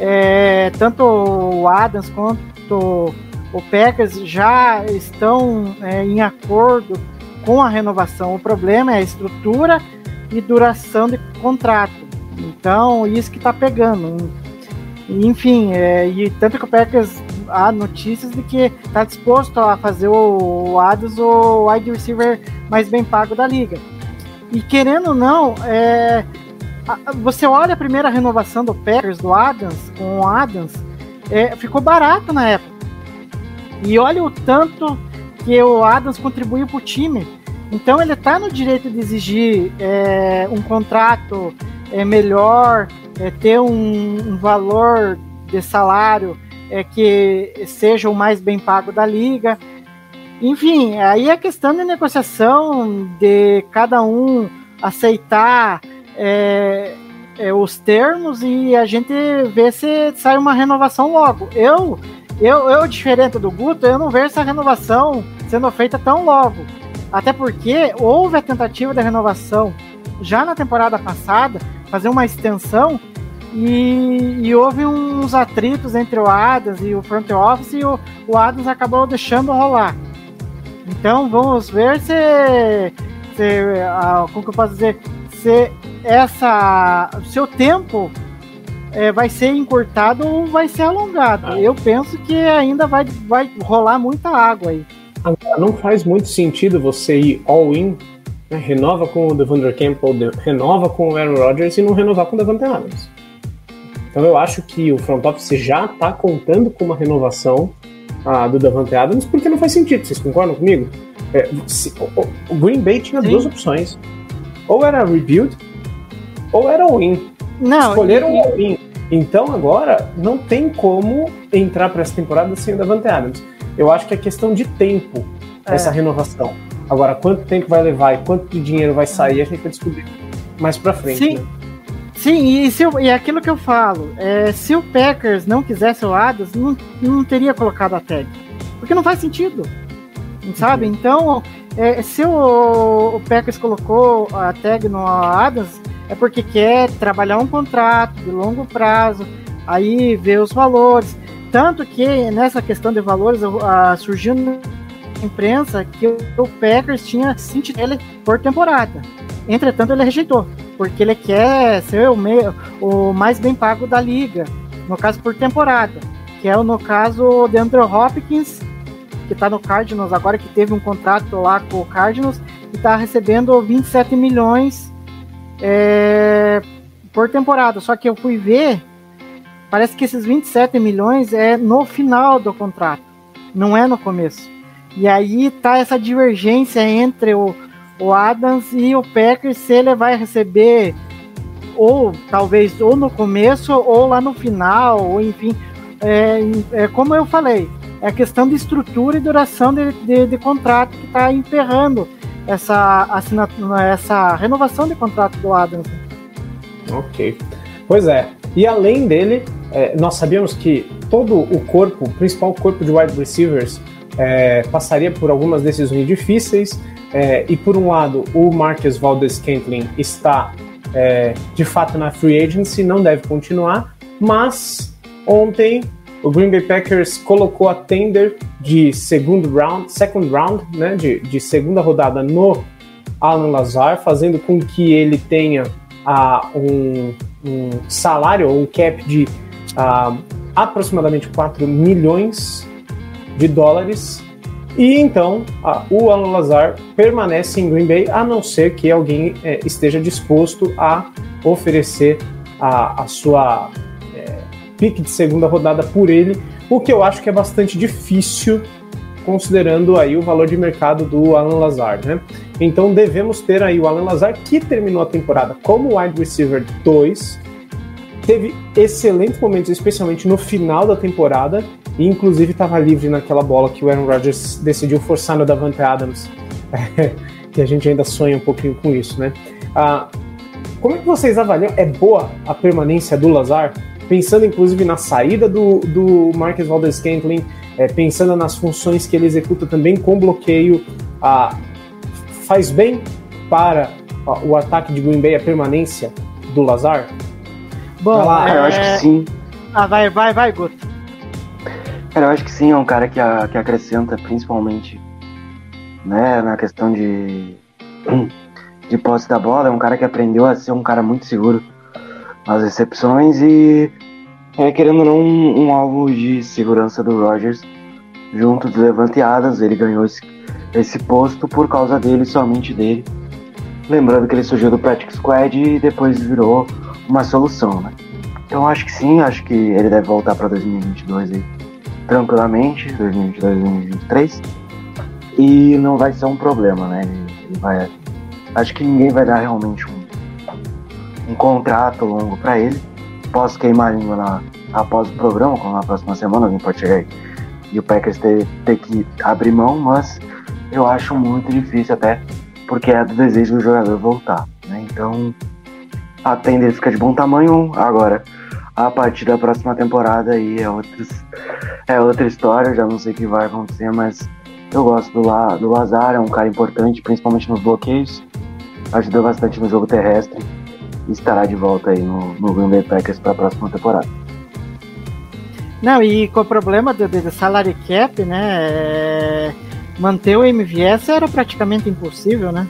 é, tanto o Adams quanto o Packers já estão é, em acordo com a renovação. O problema é a estrutura e duração de contrato. Então, isso que está pegando. Enfim, é, e tanto que o Packers há notícias de que está disposto a fazer o Adams o wide receiver mais bem pago da liga. E querendo ou não, é, você olha a primeira renovação do Packers, do Adams, com o Adams, é, ficou barato na época. E olha o tanto que o Adams contribuiu para o time. Então ele está no direito de exigir é, um contrato é, melhor, é, ter um, um valor de salário é, que seja o mais bem pago da liga. Enfim, aí é questão de negociação de cada um aceitar é, é, os termos e a gente ver se sai uma renovação logo. Eu eu, eu, diferente do Guto, eu não vejo essa renovação sendo feita tão logo. Até porque houve a tentativa da renovação já na temporada passada, fazer uma extensão, e, e houve uns atritos entre o Adams e o front office, e o, o Adams acabou deixando rolar. Então vamos ver se, se ah, como que eu posso dizer, se essa, seu tempo é, vai ser encurtado ou vai ser alongado. Ah. Eu penso que ainda vai, vai rolar muita água aí. Não faz muito sentido você ir all-in, né? renova com o Devondre Campbell, renova com o Aaron Rodgers e não renovar com o Devante Adams. Então eu acho que o front office já está contando com uma renovação ah, do Devante Adams porque não faz sentido. Vocês concordam comigo? É, se, o, o, Green Bay tinha Sim. duas opções. Ou era rebuild ou era all-in. Não, Escolheram o all-in. Então agora não tem como entrar para essa temporada sem o Davante Adams. Eu acho que é questão de tempo é. essa renovação. Agora, quanto tempo vai levar e quanto de dinheiro vai sair, a gente vai descobrir mais para frente. Sim. Né? Sim, e, se, e é aquilo que eu falo, é, se o Packers não quisesse o Adams, não, não teria colocado a tag. Porque não faz sentido. Sabe? Uhum. Então, é, se o, o Packers colocou a tag no Adams, é porque quer trabalhar um contrato de longo prazo, aí ver os valores. Tanto que nessa questão de valores uh, surgiu na imprensa que o Packers tinha 20 dele por temporada. Entretanto, ele rejeitou, porque ele quer ser o, meio, o mais bem pago da liga, no caso por temporada, que é no caso o Andrew Hopkins, que está no Cardinals agora, que teve um contrato lá com o Cardinals e está recebendo 27 milhões é, por temporada. Só que eu fui ver, parece que esses 27 milhões é no final do contrato, não é no começo. E aí tá essa divergência entre o, o Adams e o Packers, se ele vai receber ou talvez ou no começo ou lá no final, ou enfim, é, é como eu falei, é a questão de estrutura e duração de, de, de contrato que está emperrando essa, assinatura, essa renovação de contrato do Adams. Ok. Pois é. E além dele, é, nós sabíamos que todo o corpo, principal corpo de wide receivers, é, passaria por algumas decisões difíceis. É, e por um lado, o Marcus Valdez Scantling está é, de fato na free agency, não deve continuar. Mas ontem o Green Bay Packers colocou a tender de segundo round, second round, né, de, de segunda rodada no Alan Lazar, fazendo com que ele tenha uh, um, um, salário ou um cap de uh, aproximadamente 4 milhões de dólares. E então uh, o Alan Lazar permanece em Green Bay, a não ser que alguém eh, esteja disposto a oferecer a, a sua pique de segunda rodada por ele, o que eu acho que é bastante difícil considerando aí o valor de mercado do Alan Lazard, né? Então devemos ter aí o Alan Lazard que terminou a temporada como wide receiver 2, teve excelentes momentos, especialmente no final da temporada, e inclusive estava livre naquela bola que o Aaron Rodgers decidiu forçar no Davante Adams, que a gente ainda sonha um pouquinho com isso, né? Ah, como é que vocês avaliam? É boa a permanência do Lazar? pensando inclusive na saída do, do Marcus Valdez Scantling, é, pensando nas funções que ele executa também com bloqueio, ah, faz bem para o ataque de Green Bay a permanência do Lazar? Bom, lá, é... eu acho que sim. Ah, vai, vai, vai, Guto. Cara, eu acho que sim, é um cara que, a, que acrescenta principalmente né, na questão de, de posse da bola, é um cara que aprendeu a ser um cara muito seguro nas recepções e é, querendo ou não, um, um, alvo de segurança do Rogers junto do Levanteadas. Ele ganhou esse, esse posto por causa dele, somente dele. Lembrando que ele surgiu do Practice Squad e depois virou uma solução, né? Então acho que sim, acho que ele deve voltar para 2022 aí tranquilamente, 2022, 2023. E não vai ser um problema, né? Ele vai, acho que ninguém vai dar realmente um um contrato longo para ele. Posso queimar a língua na, após o programa, como na próxima semana alguém pode chegar aí e o Packers ter, ter que abrir mão, mas eu acho muito difícil até porque é do desejo do jogador voltar. Né? Então a tender fica de bom tamanho. Agora, a partir da próxima temporada aí é outros, é outra história, já não sei o que vai acontecer, mas eu gosto do, La, do Lazar, é um cara importante, principalmente nos bloqueios. Ajudou bastante no jogo terrestre e estará de volta aí no, no Green Bay Packers para a próxima temporada. Não, e com o problema do, do salary cap, né? é, manter o MVS era praticamente impossível, né?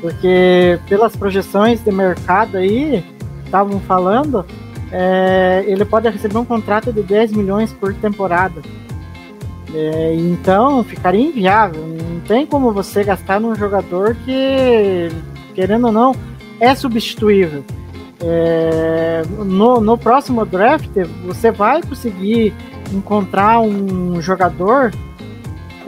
Porque pelas projeções de mercado aí, estavam falando, é, ele pode receber um contrato de 10 milhões por temporada. É, então ficaria inviável. Não tem como você gastar num jogador que, querendo ou não, é substituível. É, no, no próximo draft, você vai conseguir encontrar um jogador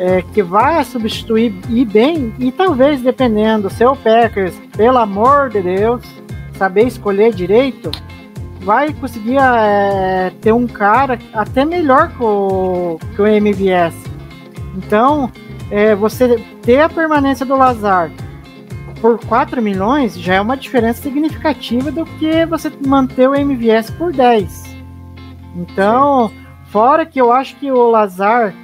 é, que vai substituir e bem, e talvez, dependendo, seu Packers, pelo amor de Deus, saber escolher direito, vai conseguir é, ter um cara até melhor que o, que o MVS. Então, é, você ter a permanência do Lazar por 4 milhões já é uma diferença significativa do que você manter o MVS por 10. Então, fora que eu acho que o Lazar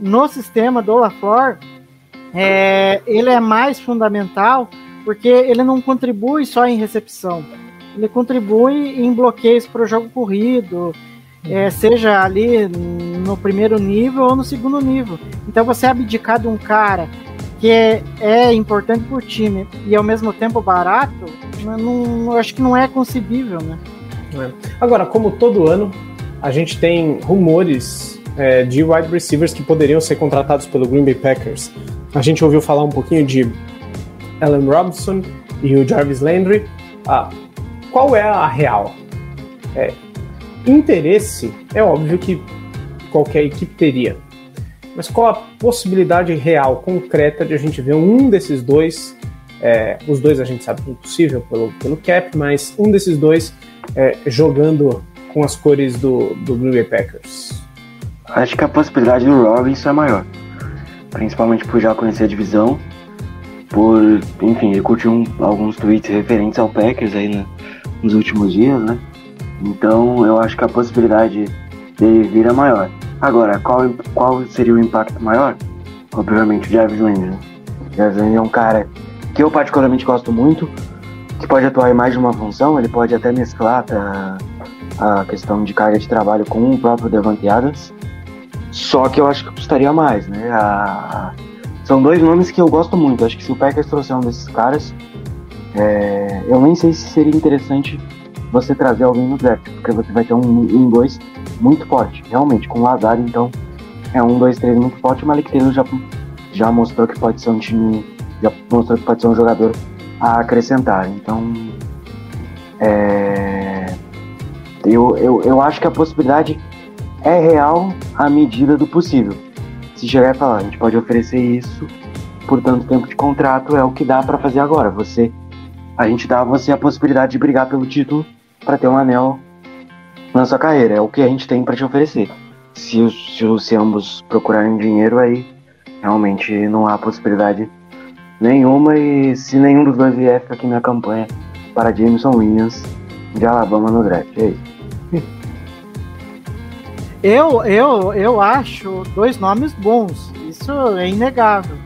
no sistema do LaFleur, é, ele é mais fundamental porque ele não contribui só em recepção, ele contribui em bloqueios para o jogo corrido, é, seja ali no primeiro nível ou no segundo nível. Então você abdicar de um cara que é, é importante para o time e ao mesmo tempo barato, não, acho que não é concebível, né? É. Agora, como todo ano, a gente tem rumores é, de wide receivers que poderiam ser contratados pelo Green Bay Packers. A gente ouviu falar um pouquinho de Allen Robinson e o Jarvis Landry. Ah, qual é a real? É, interesse é óbvio que qualquer equipe teria. Mas qual a possibilidade real, concreta, de a gente ver um desses dois? É, os dois a gente sabe que é impossível pelo, pelo cap, mas um desses dois é, jogando com as cores do, do Green Bay Packers. Acho que a possibilidade do Robinson é maior. Principalmente por já conhecer a divisão. Por, enfim, ele curtiu um, alguns tweets referentes ao Packers aí né, nos últimos dias, né? Então eu acho que a possibilidade dele vir é maior. Agora, qual, qual seria o impacto maior? Obviamente o Jarvis Landry. Né? Jarvis Landry é um cara que eu particularmente gosto muito, que pode atuar em mais de uma função, ele pode até mesclar a, a questão de carga de trabalho com o próprio Devante Adams. Só que eu acho que custaria mais, né? A... São dois nomes que eu gosto muito. Acho que se o Packers trouxer um desses caras, é... eu nem sei se seria interessante você trazer alguém no draft, porque você vai ter um 1-2 um, muito forte, realmente, com o Lazar, então é um 2-3 muito forte. O Malik já, já mostrou que pode ser um time, já mostrou que pode ser um jogador a acrescentar. Então, é... eu, eu, eu acho que a possibilidade é real à medida do possível. Se chegar e falar, a gente pode oferecer isso por tanto tempo de contrato, é o que dá para fazer agora. Você, a gente dá a você a possibilidade de brigar pelo título para ter um anel na sua carreira. É o que a gente tem para te oferecer. Se se, se ambos procurarem dinheiro, aí realmente não há possibilidade nenhuma. E se nenhum dos dois vier, fica aqui minha campanha para Jameson Williams de Alabama no draft. É isso. Eu, eu, eu acho dois nomes bons, isso é inegável.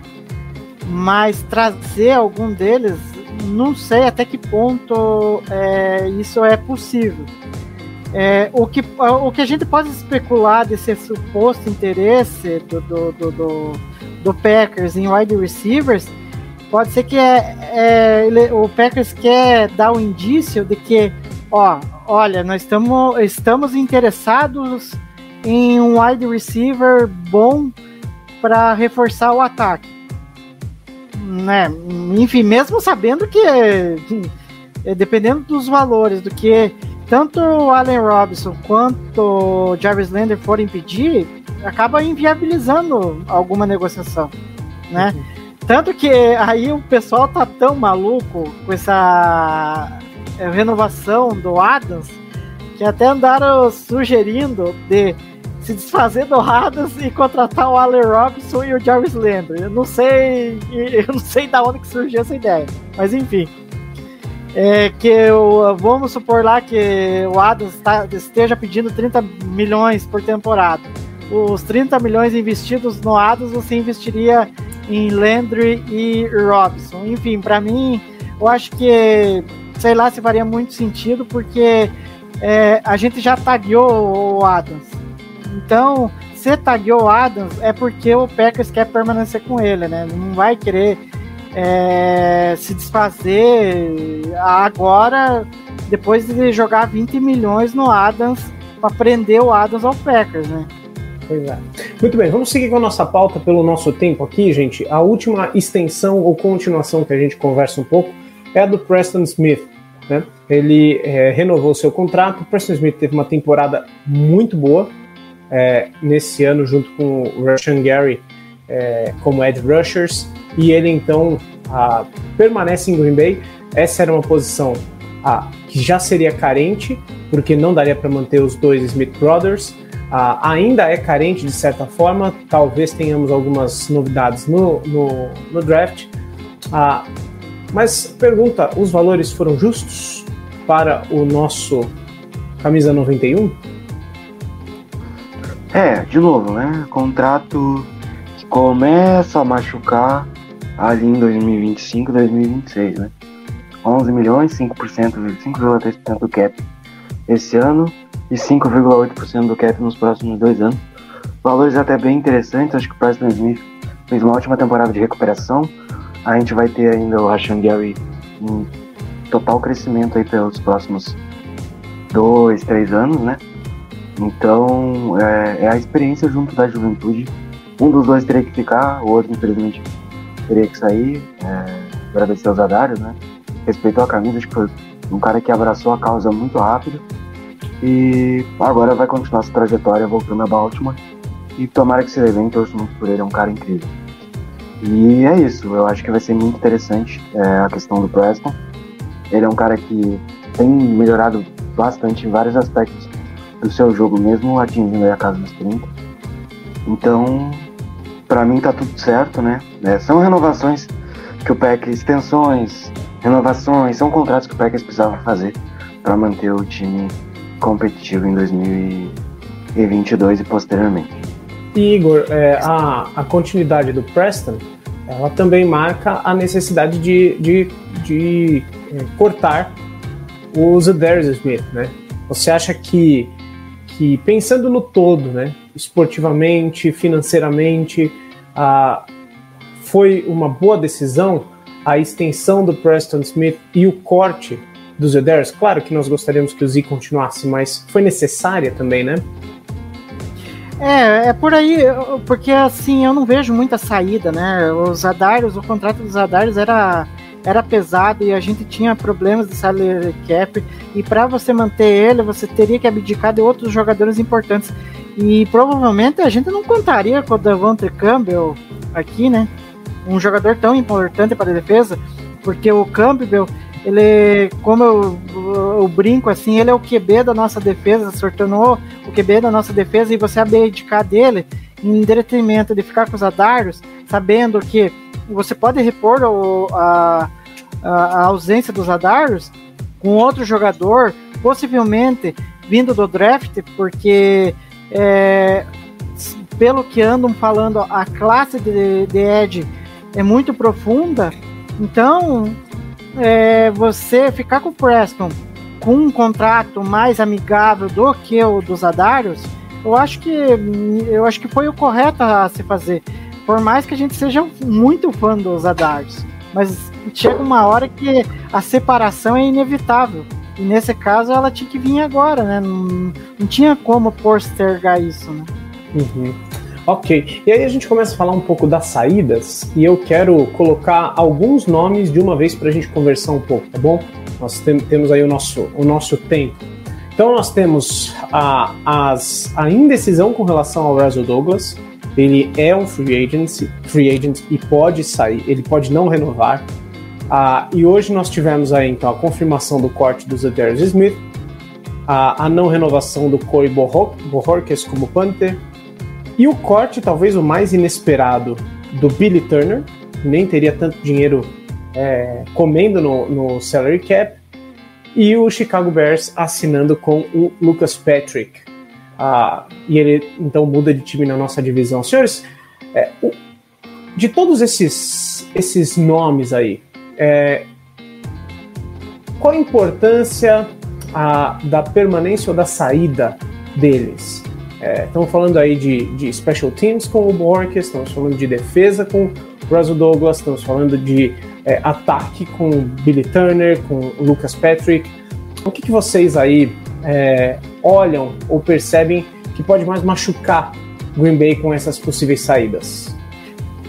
Mas trazer algum deles, não sei até que ponto é, isso é possível. É, o, que, o que a gente pode especular desse suposto interesse do, do, do, do, do Packers em wide receivers pode ser que é, é o Packers quer dar o um indício de que, ó, olha, nós tamo, estamos interessados em um wide receiver bom para reforçar o ataque. Né? Enfim, mesmo sabendo que, é, dependendo dos valores, do que tanto o Allen Robinson quanto o Jarvis Lander forem pedir, acaba inviabilizando alguma negociação, né? Uhum. Tanto que aí o pessoal tá tão maluco com essa é, renovação do Adams que até andaram sugerindo de se desfazer do Adams e contratar o Allen Robinson e o Jarvis Landry. Eu não sei, eu não sei da onde que surgiu essa ideia, mas enfim. É que eu, vamos supor lá que o Adams tá, esteja pedindo 30 milhões por temporada. os 30 milhões investidos no Adams, você investiria em Landry e Robson. Enfim, para mim, eu acho que, sei lá se faria muito sentido, porque é, a gente já tagueou o Adams. Então, se tagueou o Adams, é porque o Packers quer permanecer com ele, né? Não vai querer é, se desfazer agora, depois de jogar 20 milhões no Adams para prender o Adams ao Packers, né? Pois é. Muito bem, vamos seguir com a nossa pauta pelo nosso tempo aqui, gente. A última extensão ou continuação que a gente conversa um pouco é a do Preston Smith. Né? Ele é, renovou seu contrato. O Preston Smith teve uma temporada muito boa é, nesse ano, junto com o Russian Gary é, como Ed Rushers, e ele então a, permanece em Green Bay. Essa era uma posição a, que já seria carente, porque não daria para manter os dois Smith Brothers. ainda é carente de certa forma, talvez tenhamos algumas novidades no, no, no draft. Mas pergunta: os valores foram justos para o nosso camisa 91? É, de novo, né? Contrato que começa a machucar ali em 2025, 2026, né? 11 milhões, 5%, 5,3% do cap esse ano e 5,8% do cap nos próximos dois anos. Valores até bem interessantes, acho que o Preston Smith fez uma ótima temporada de recuperação. A gente vai ter ainda o Rashan Gary em total crescimento aí pelos próximos dois, três anos, né? Então, é, é, a experiência junto da juventude. Um dos dois teria que ficar, o outro, infelizmente, teria que sair. É, agradecer aos Adários, né? Respeitou a camisa, acho que foi um cara que abraçou a causa muito rápido. E agora vai continuar essa trajetória voltando a Baltimore. E tomara que se dê bem, torço muito por ele, é um cara incrível. E é isso, eu acho que vai ser muito interessante é, a questão do Preston. Ele é um cara que tem melhorado bastante em vários aspectos do seu jogo, mesmo atingindo a casa dos 30. Então, para mim tá tudo certo, né? É, são renovações que o PEC, extensões, renovações, são contratos que o Packers precisava fazer para manter o time competitivo em 2022 e posteriormente. E Igor, é, a, a continuidade do Preston, ela também marca a necessidade de, de, de é, cortar o Zedarius Smith, né? Você acha que que pensando no todo, né, esportivamente, financeiramente, ah, foi uma boa decisão a extensão do Preston Smith e o corte dos Eders. Claro que nós gostaríamos que o Z continuasse, mas foi necessária também, né? É, é por aí, porque assim, eu não vejo muita saída, né? Os Adarios, o contrato dos Adarios era era pesado e a gente tinha problemas de salary cap e para você manter ele você teria que abdicar de outros jogadores importantes e provavelmente a gente não contaria com o Devontae Campbell aqui, né? Um jogador tão importante para a defesa, porque o Campbell ele, como eu, eu, brinco assim, ele é o QB da nossa defesa, se tornou o QB da nossa defesa e você abdicar dele em detrimento de ficar com os Adários, sabendo que você pode repor o, a, a, ausência dos Adarius com outro jogador, possivelmente vindo do draft, porque é, pelo que andam falando, a classe de, de Ed é muito profunda. Então, é, você ficar com o Preston com um contrato mais amigável do que o dos Adarius, eu acho que eu acho que foi o correto a se fazer. Por mais que a gente seja muito fã dos Adars. Mas chega uma hora que a separação é inevitável. E nesse caso ela tinha que vir agora, né? Não, não tinha como postergar isso, né? Uhum. Ok. E aí a gente começa a falar um pouco das saídas e eu quero colocar alguns nomes de uma vez para a gente conversar um pouco, tá bom? Nós tem, temos aí o nosso, o nosso tempo. Então nós temos a, as, a indecisão com relação ao Russell Douglas, ele é um free agent, free agent e pode sair, ele pode não renovar. Ah, e hoje nós tivemos aí então a confirmação do corte do Zedarius Smith, a, a não renovação do Corey Bohorquez como Panther, e o corte talvez o mais inesperado do Billy Turner, nem teria tanto dinheiro é, comendo no, no salary cap, e o Chicago Bears assinando com o Lucas Patrick. ah, e ele então muda de time na nossa divisão. Senhores, é, o- de todos esses, esses nomes aí, é, qual a importância ah, da permanência ou da saída deles? É, estamos falando aí de, de special teams com o Borges, estamos falando de defesa com o Russell Douglas, estamos falando de é, ataque com o Billy Turner, com o Lucas Patrick. O que, que vocês aí é, olham ou percebem que pode mais machucar Green Bay com essas possíveis saídas?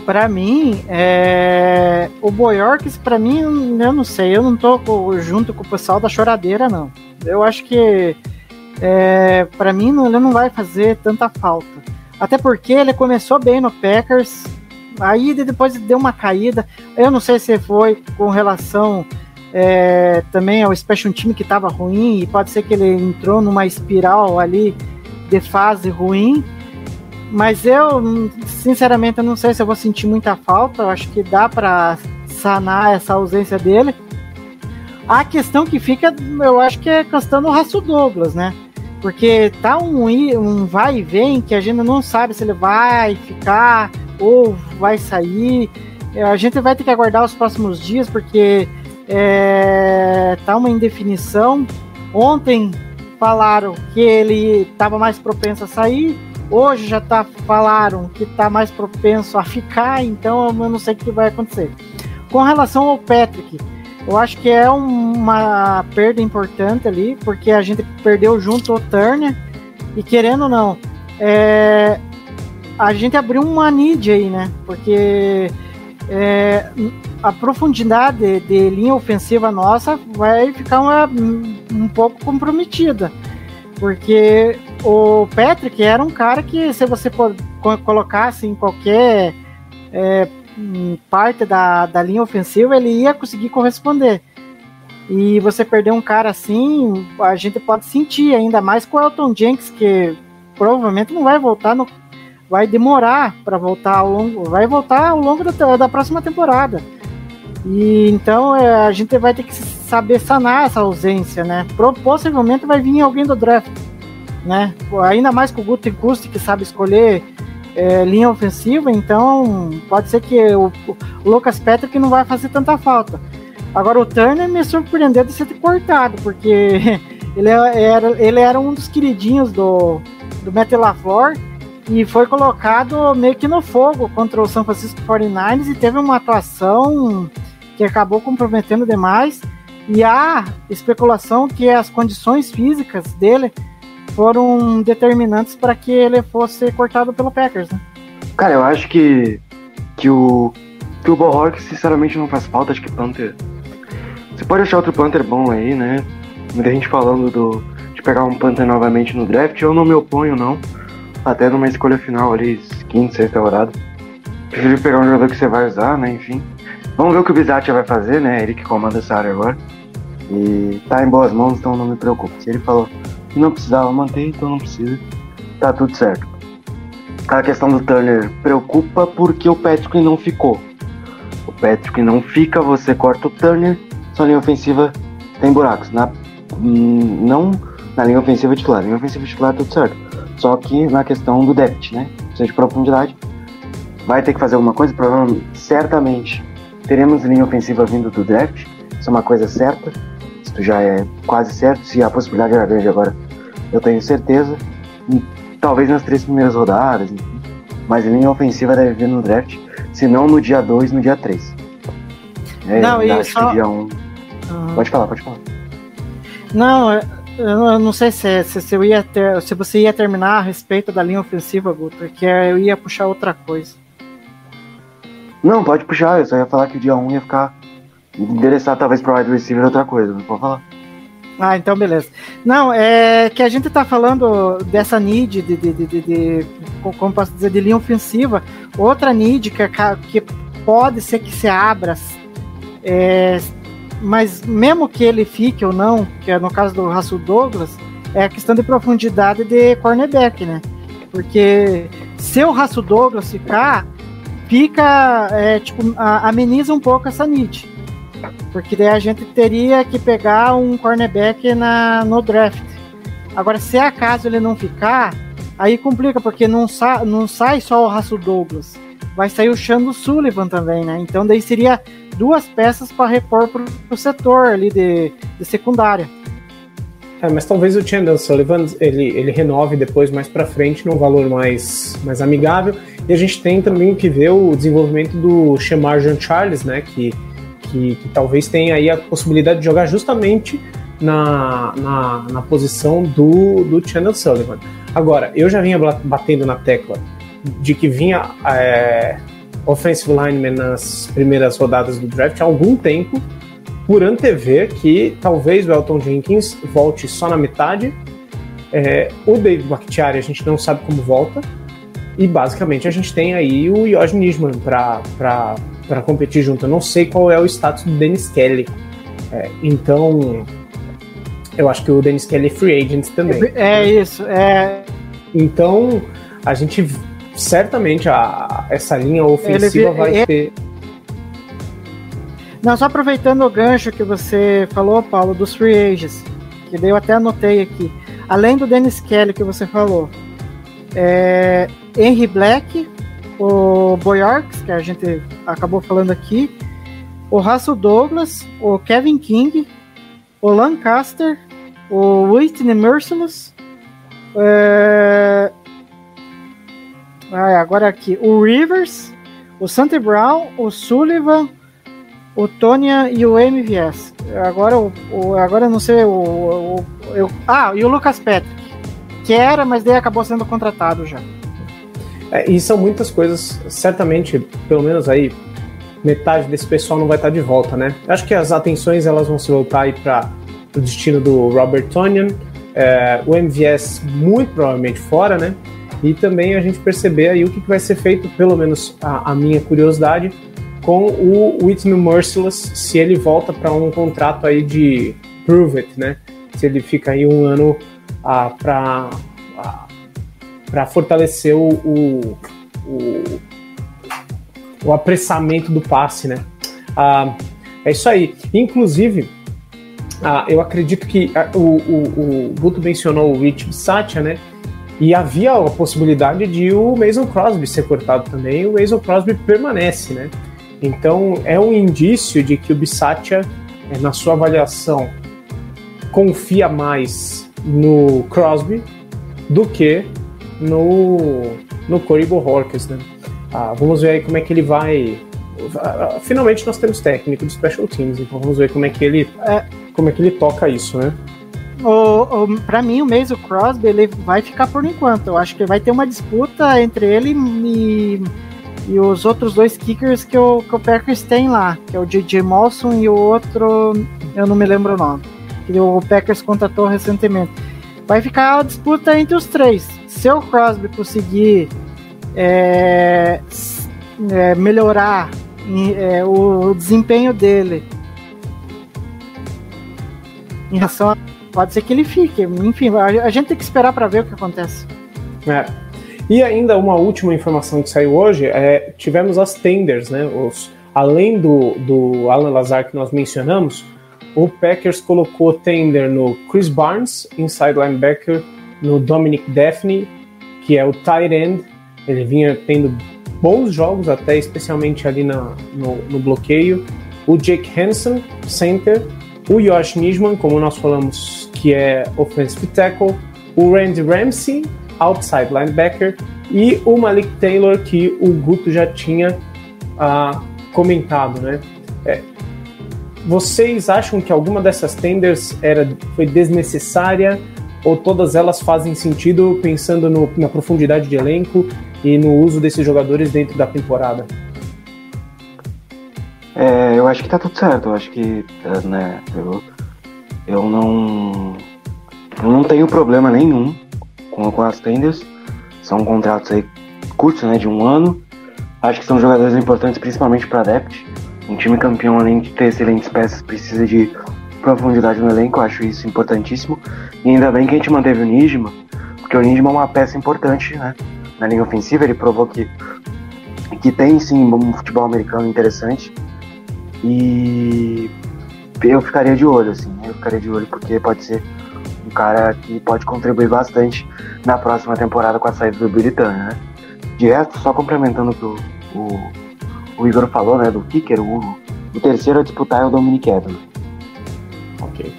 Pra mim, é... o Boyorks, pra mim, eu não sei, eu não tô junto com o pessoal da choradeira, não. Eu acho que, é... para mim, ele não vai fazer tanta falta. Até porque ele começou bem no Packers, aí depois deu uma caída. Eu não sei se foi com relação é, também ao Special Team que estava ruim, e pode ser que ele entrou numa espiral ali de fase ruim. Mas eu, sinceramente, eu não sei se eu vou sentir muita falta. Eu acho que dá para sanar essa ausência dele. A questão que fica, eu acho que é questão do Raço Douglas, né? Porque tá um, um vai e vem que a gente não sabe se ele vai ficar ou vai sair. É, A gente vai ter que aguardar os próximos dias, porque é, tá uma indefinição. Ontem falaram que ele estava mais propenso a sair. Hoje já tá, falaram que tá mais propenso a ficar, então eu não sei o que vai acontecer. Com relação ao Patrick, eu acho que é um- uma perda importante ali, porque a gente perdeu junto o Turner, e querendo ou não, é, a gente abriu uma need aí, né? Porque é, a profundidade de linha ofensiva nossa vai ficar uma- um pouco comprometida. Porque o Patrick era um cara que, se você colocasse em qualquer é, hum, parte da, da linha ofensiva, ele ia conseguir corresponder. E você perder um cara assim, a gente pode sentir, ainda mais com o Elton Jenks, que provavelmente não vai voltar no. Vai demorar para voltar ao longo. Vai voltar ao longo da, da próxima temporada. E então é, a gente vai ter que saber sanar essa ausência, né? Pro- Possivelmente vai vir alguém do draft, né? Ainda mais com o Guto Custi que sabe escolher é, linha ofensiva, então pode ser que o, o Lucas Patrick não vai fazer tanta falta. Agora o Turner me surpreendeu de ser cortado, porque ele era, ele era um dos queridinhos do, do Matt LaFleur e foi colocado meio que no fogo contra o São Francisco 49ers e teve uma atuação que acabou comprometendo demais. E há especulação que as condições físicas dele foram determinantes para que ele fosse cortado pelo Packers. Né? Cara, eu acho que, que o que o Bohawk sinceramente não faz falta, acho que Panther. Você pode achar outro Panther bom aí, né? Muita gente falando do, de pegar um Panther novamente no draft, eu não me oponho não. Até numa escolha final ali, quinta, sexta rodada. Prefiro pegar um jogador que você vai usar, né? Enfim. Vamos ver o que o Bizatia vai fazer, né? Ele que comanda essa área agora. E tá em boas mãos, então não me preocupe. Se ele falou que não precisava manter, então não precisa. Tá tudo certo. A questão do Turner preocupa porque o Patrick não ficou. O Patrick não fica, você corta o Turner, sua linha ofensiva tem buracos. Na, hum, não na linha ofensiva titular. Na linha ofensiva titular tudo certo. Só que na questão do depth, né? Precisa de profundidade. Vai ter que fazer alguma coisa? Provavelmente, certamente, teremos linha ofensiva vindo do draft. Isso é uma coisa certa. Isso já é quase certo. Se a possibilidade era grande agora, eu tenho certeza. E talvez nas três primeiras rodadas, enfim. Mas a linha ofensiva deve vir no draft, se não no dia 2, no dia 3. É, Não, e só- que dia 1. Um... Aham. Pode falar, pode falar. Não, eu não sei se, se, se eu ia ter, se você ia terminar a respeito da linha ofensiva, Guto, porque eu ia puxar outra coisa. Não, pode puxar, eu só ia falar que o dia 1 um ia ficar endereçado talvez pro wide receiver outra coisa, não pode falar. Ah, então beleza. Não, é que a gente tá falando dessa need de, de, de, de, de- co- como posso dizer, de linha ofensiva. Outra need que, que pode ser que se abra, é, mas mesmo que ele fique ou não, que é no caso do Russell Douglas, é a questão de profundidade de cornerback, né? Porque se o Russell Douglas ficar, fica, é, tipo, ameniza um pouco essa need. Porque daí a gente teria que pegar um cornerback na, no draft. Agora, se acaso ele não ficar, aí complica, porque não, sa não sai só o Raço Douglas. Vai sair o Xando Sullivan também, né? Então daí seria duas peças para repor pro, pro setor ali de, de secundária. É, mas talvez o Chandler Sullivan ele, ele renove depois mais para frente num valor mais, mais amigável. E a gente tem também que ver o desenvolvimento do Shemar Jean Charles, né? Que, que, que, talvez tenha aí a possibilidade de jogar justamente na, na, na posição do, do Chandler Sullivan. Agora, eu já vinha batendo na tecla de que vinha é, offensive lineman nas primeiras rodadas do draft há algum tempo por antever que talvez o Elton Jenkins volte só na metade. É, o David Bakhtiari a gente não sabe como volta. E basicamente a gente tem aí o Josh Nisman para competir junto. Eu não sei qual é o status do Dennis Kelly. É, então, eu acho que o Dennis Kelly é free agent também. É, é isso. É... Então, a gente certamente a, essa linha ofensiva Ele, vai é... ter não, só aproveitando o gancho que você falou, Paulo, dos free agents, que daí eu até anotei aqui. Além do Dennis Kelly que você falou, é, Henry Black, o Boyorks, que a gente acabou falando aqui, o Russell Douglas, o Kevin King, o Lancaster, o Whitney Merciless, é... ah, agora aqui, o Rivers, o Sante Brown, o Sullivan, o Tonya e o MVS. Agora, o, o agora não sei, o, o, eu, ah, e o Lucas Patrick, que era, mas daí acabou sendo contratado já. É, e são muitas coisas, certamente, pelo menos aí, metade desse pessoal não vai estar de volta, né? Acho que as atenções elas vão se voltar aí para o destino do Robert Tonyan, é, o MVS muito provavelmente fora, né? E também a gente perceber aí o que, que vai ser feito, pelo menos a, a minha curiosidade, com o Whitney Merciless se ele volta para um contrato aí de prove it, né? Se ele fica aí um ano ah, para ah, para fortalecer o, o, o, apressamento do passe, né? Ah, é isso aí. Inclusive, ah, eu acredito que ah, o, o, o Guto mencionou o Rich Satya, né? E havia a possibilidade de o Mason Crosby ser cortado também. O Mason Crosby permanece, né? Então, é um indício de que o Bissatia, é, na sua avaliação, confia mais no Crosby do que no, no Corey Bohorquez, né? Ah, vamos ver aí como é que ele vai... Ah, finalmente nós temos técnico de Special Teams, então vamos ver como é que ele, é, como é que ele toca isso, né? O, o, pra mim, o Mason Crosby ele vai ficar por enquanto. Eu acho que vai ter uma disputa entre ele e e os outros dois kickers que o, que o Packers tem lá, que é o DJ Molson e o outro, eu não me lembro o nome, que o Packers contratou recentemente. Vai ficar a disputa entre os três. Se o Crosby conseguir é, é, melhorar é, o, desempenho dele em relação a, pode ser que ele fique. Enfim, a gente tem que esperar para ver o que acontece. É. E ainda uma última informação que saiu hoje é tivemos as tenders, né? Os, além do, do Alan Lazar que nós mencionamos, o Packers colocou tender no Chris Barnes, inside linebacker, no Dominic Daphne, que é o tight end. Ele vinha tendo bons jogos, até especialmente ali na, no, no bloqueio. O Jake Hansen, center. O Josh Nisman, como nós falamos, que é offensive tackle. O Randy Ramsey, outside linebacker, e o Malik Taylor, que o Guto já tinha ah, comentado, né? É, vocês acham que alguma dessas tenders era, foi desnecessária ou todas elas fazem sentido pensando no, na profundidade de elenco e no uso desses jogadores dentro da temporada? É, eu acho que tá tudo certo. Eu acho que, né, eu, eu não, eu não tenho problema nenhum com, com as tenders. São contratos aí curtos, né, de um ano. Acho que são jogadores importantes, principalmente para Adept. Um time campeão, além de ter excelentes peças, precisa de profundidade no elenco. Acho isso importantíssimo. E ainda bem que a gente manteve o Nijma, porque o Nijma é uma peça importante, né, na linha ofensiva. Ele provou que que tem sim um futebol americano interessante. E eu ficaria de olho, assim, eu ficaria de olho porque pode ser cara que pode contribuir bastante na próxima temporada com a saída do Turner, né? De resto, só complementando o que o, o, Igor falou, né, do kicker, o, o terceiro a disputar é o Dominic Evans. Ok.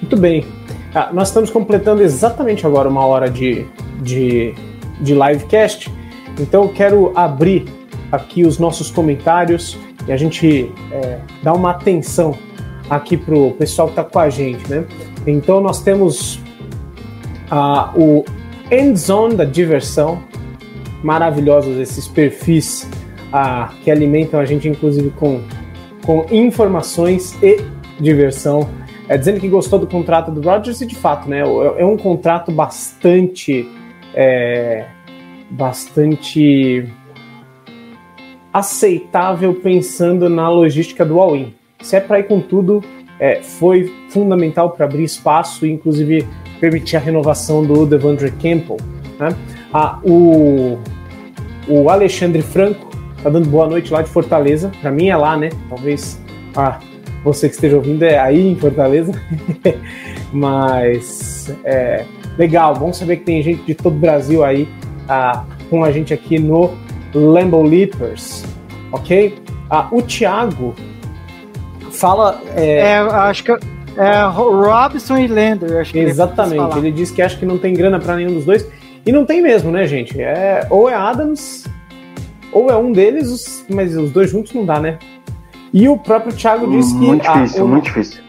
Muito bem. Ah, nós estamos completando exatamente agora uma hora de, de, de livecast. Então eu quero abrir aqui os nossos comentários e a gente é, dar uma atenção aqui pro pessoal que está com a gente, né? Então nós temos ah, o Endzone da diversão, maravilhosos esses perfis ah, que alimentam a gente, inclusive com, com informações e diversão. É, dizendo que gostou do contrato do Rodgers e de fato, né? É, é um contrato bastante. É, bastante aceitável pensando na logística do all-in. Se é para ir com tudo, é, foi fundamental para abrir espaço e, inclusive, permitir a renovação do Devandre Campbell. Né? Ah, o, o Alexandre Franco tá dando boa noite lá de Fortaleza. Para mim é lá, né? Talvez ah, você que esteja ouvindo é aí em Fortaleza. Mas é legal, bom saber que tem gente de todo o Brasil aí ah, com a gente aqui no Lambo Leapers, ok? Ah, o Thiago fala. É, É, acho que é Robson e Lander. Acho que exatamente, ele diz que acha que não tem grana para nenhum dos dois. E não tem mesmo, né, gente? É, ou é Adams, ou é um deles, mas os dois juntos não dá, né? E o próprio Thiago disse que. muito ah, difícil, o- muito difícil.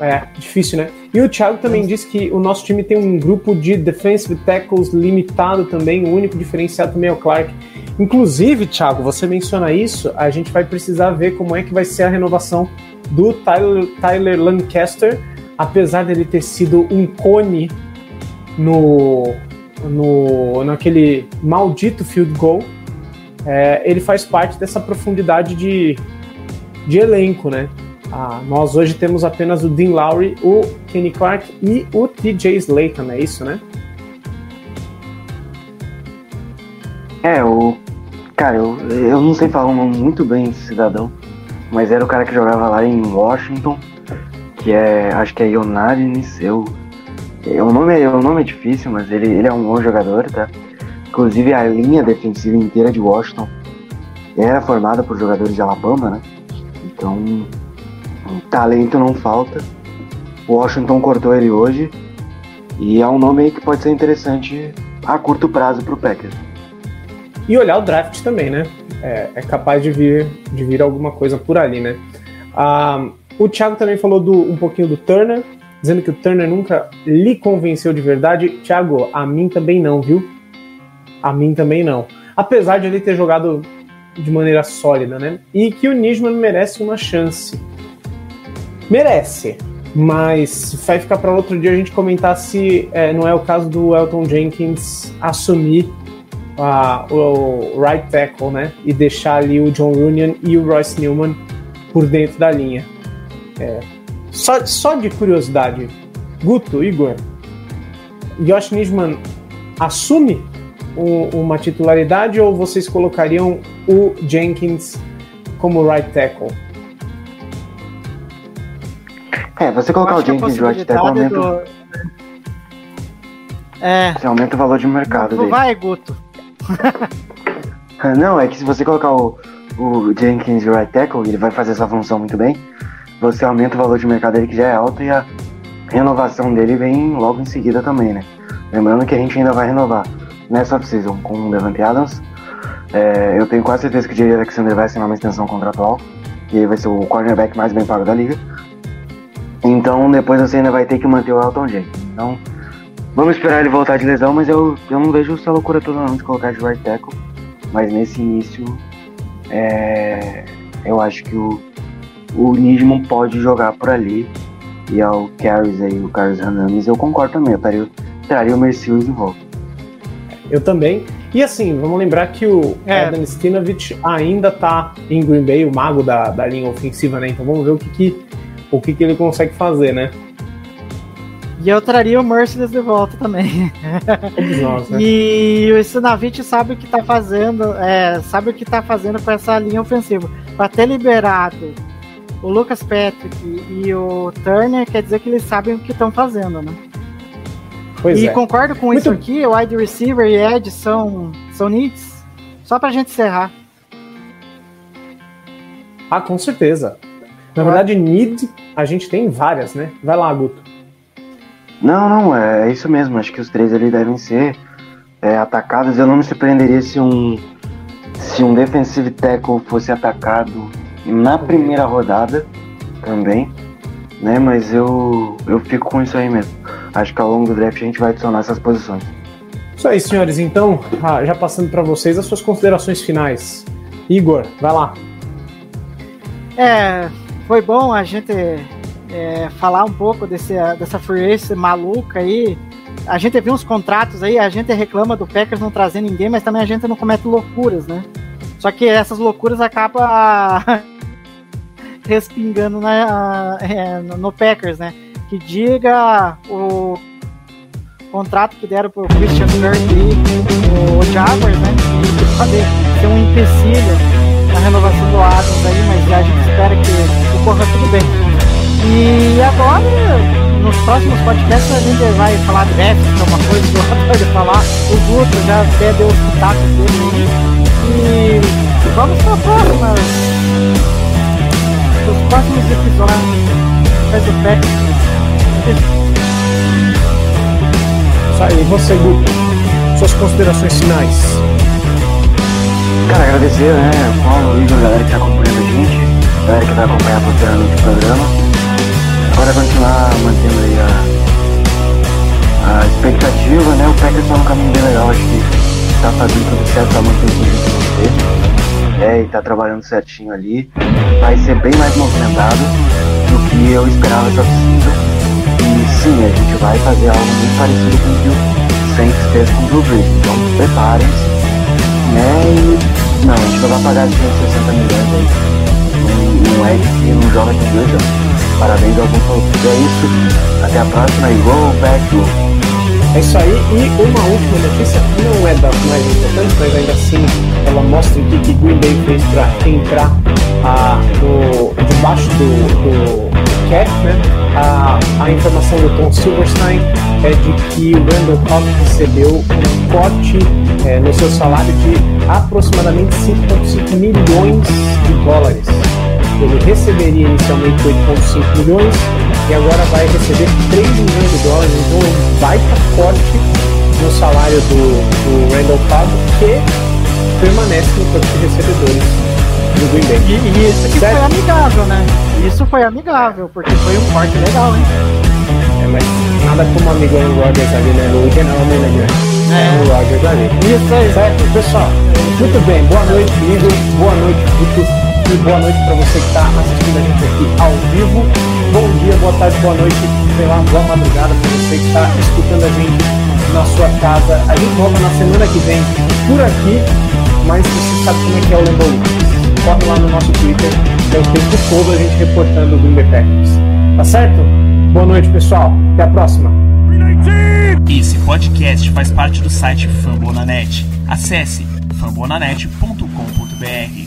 É, difícil, né? E o Thiago também disse que o nosso time tem um grupo de defensive tackles limitado também, o único diferenciado também é o Clark. Inclusive, Thiago, você menciona isso, a gente vai precisar ver como é que vai ser a renovação do Tyler, Tyler Lancaster, apesar dele ter sido um cone no, no naquele maldito field goal, é, ele faz parte dessa profundidade de, de elenco, né? Ah, nós hoje temos apenas o Dean Lowry, o Kenny Clark e o TJ Slayton, é isso, né? É, o. Cara, eu, eu não sei falar muito bem desse cidadão, mas era o cara que jogava lá em Washington, que é. Acho que é Ionaris, eu. O nome, é, o nome é difícil, mas ele, ele é um bom jogador, tá? Inclusive a linha defensiva inteira de Washington era formada por jogadores de Alabama, né? Então, talento não falta. Washington cortou ele hoje e é um nome que pode ser interessante a curto prazo pro Packers. E olhar o draft também, né? É, é capaz de vir, de vir alguma coisa por ali, né? Ah, o Thiago também falou do, um pouquinho do Turner, dizendo que o Turner nunca lhe convenceu de verdade. Thiago, a mim também não, viu? A mim também não. Apesar de ele ter jogado de maneira sólida, né? E que o Nisman merece uma chance. Merece, mas vai ficar para outro dia a gente comentar se é, não é o caso do Elton Jenkins assumir a- o right tackle, né? E deixar ali o John Runyan e o Royce Newman por dentro da linha. É, só, só de curiosidade, Guto, Igor, Josh Nisman assume um- uma titularidade ou vocês colocariam o Jenkins como right tackle? É, você colocar o Jenkins de right tackle aumenta, do- É, você aumenta o valor de mercado dele. vai, Guto. Ah, Não, é que se você colocar o, o Jenkins de right tackle, ele vai fazer essa função muito bem, você aumenta o valor de mercado dele que já é alto e a renovação dele vem logo em seguida também, né? Lembrando que a gente ainda vai renovar nessa off-season com o Devante Adams. É, eu tenho quase certeza que o Jerry Alexander vai assinar uma extensão contratual, e aí vai ser o cornerback mais bem pago da liga. Então depois você ainda vai ter que manter o Elton Jenkins. Então vamos esperar ele voltar de lesão, mas eu, eu não vejo essa loucura toda não de colocar de right tackle. Mas nesse início, é, eu acho que o, o Nisman pode jogar por ali. E ao Carries aí, o Carlos Hernandez, eu concordo também. Eu traria, traria o Mercedes de volta. Eu também. E assim, vamos lembrar que o É. Adam Stinovich ainda tá em Green Bay, o mago da, da linha ofensiva, né? Então vamos ver o que, que, o que, que ele consegue fazer, né? E eu traria o Mercedes de volta também. Nós, né? E o Sinavich sabe o que tá fazendo, é, sabe o que tá fazendo com essa linha ofensiva. Pra ter liberado o Lucas Patrick e o Turner, quer dizer que eles sabem o que estão fazendo, né? Pois e é. concordo com Muito- isso aqui, o wide receiver e edge são, são needs. Só pra gente encerrar. Ah, com certeza. Na verdade, need a gente tem várias, né? Vai lá, Guto. Não, não, é, é isso mesmo. Acho que os três ali devem ser é, atacados. Eu não me surpreenderia se um se um defensive tackle fosse atacado na primeira rodada também, né? Mas eu eu fico com isso aí mesmo. Acho que ao longo do draft a gente vai adicionar essas posições. Isso aí, senhores. Então, ah, já passando para vocês as suas considerações finais. Igor, vai lá. É, foi bom a gente é, falar um pouco desse, dessa free agency maluca aí. A gente viu uns contratos aí, a gente reclama do Packers não trazer ninguém, mas também a gente não comete loucuras, né? Só que essas loucuras acabam respingando na, é, no no Packers, né? Que diga o contrato que deram pro Christian Kirk e o Jaguars, né? Pode ser um empecilho na renovação do Adams aí, mas a gente espera que ocorra tudo bem. E agora, nos próximos podcasts, a gente vai falar de que é uma coisa que eu pode falar. O Guto já até deu os pitacos dele. E vamos para próximas. Os próximos episódios. Faz o pé. Isso aí, você, Guto. Suas considerações finais. Cara, agradecer, né, Paulo, Igor, a galera que tá acompanhando a gente, a galera que vai acompanhar posteriormente o programa. Agora continuar mantendo aí a, a expectativa, né? O Packers tá num caminho bem legal, acho que tá fazendo tudo certo pra manter o time que não É, e tá trabalhando certinho ali. Vai ser bem mais movimentado do que eu esperava essa season. E sim, a gente vai fazer algo muito parecido com o que o Saints fez com o Drew Brees. Então preparem-se né? E não, a gente não vai pagar 160 milhões aí. Não, não é que não joga de dois anos. Parabéns ao Buffalo. É isso. Até a próxima e go back to. É isso aí. E uma última notícia, não é das mais importantes, mas ainda assim ela mostra o que, que Green Bay fez para entrar ah, no, debaixo do, do cap, né? A, a informação do Tom Silverstein é de que o Randall Cobb recebeu um corte eh, no seu salário de aproximadamente 5,5 milhões de dólares. Ele receberia inicialmente 8,5 milhões e agora vai receber 3 milhões de dólares, então um baita corte no salário do, do Randall Cobb, que permanece no corpo de recebedores do Green Bay. E, e isso que foi amigável, né? Isso foi amigável, porque foi um corte legal, hein? É, mas nada como o amigo Aaron Rodgers ali, né? O general manager. É. Aaron Rodgers ali. Isso aí. Certo, pessoal? Muito bem, boa noite, Igor. Boa noite, Guto. E boa noite para você que está assistindo a gente aqui ao vivo. Bom dia, boa tarde, boa noite, sei lá, boa madrugada para você que está escutando a gente na sua casa. A gente volta na semana que vem por aqui, mas você sabe como é que é o Lembo Corre lá no nosso Twitter, é o tempo todo a gente reportando o Green Bay. Tá certo? Boa noite, pessoal. Até a próxima. Esse podcast faz parte do site Fambonanet. Acesse fambonanet.com.br.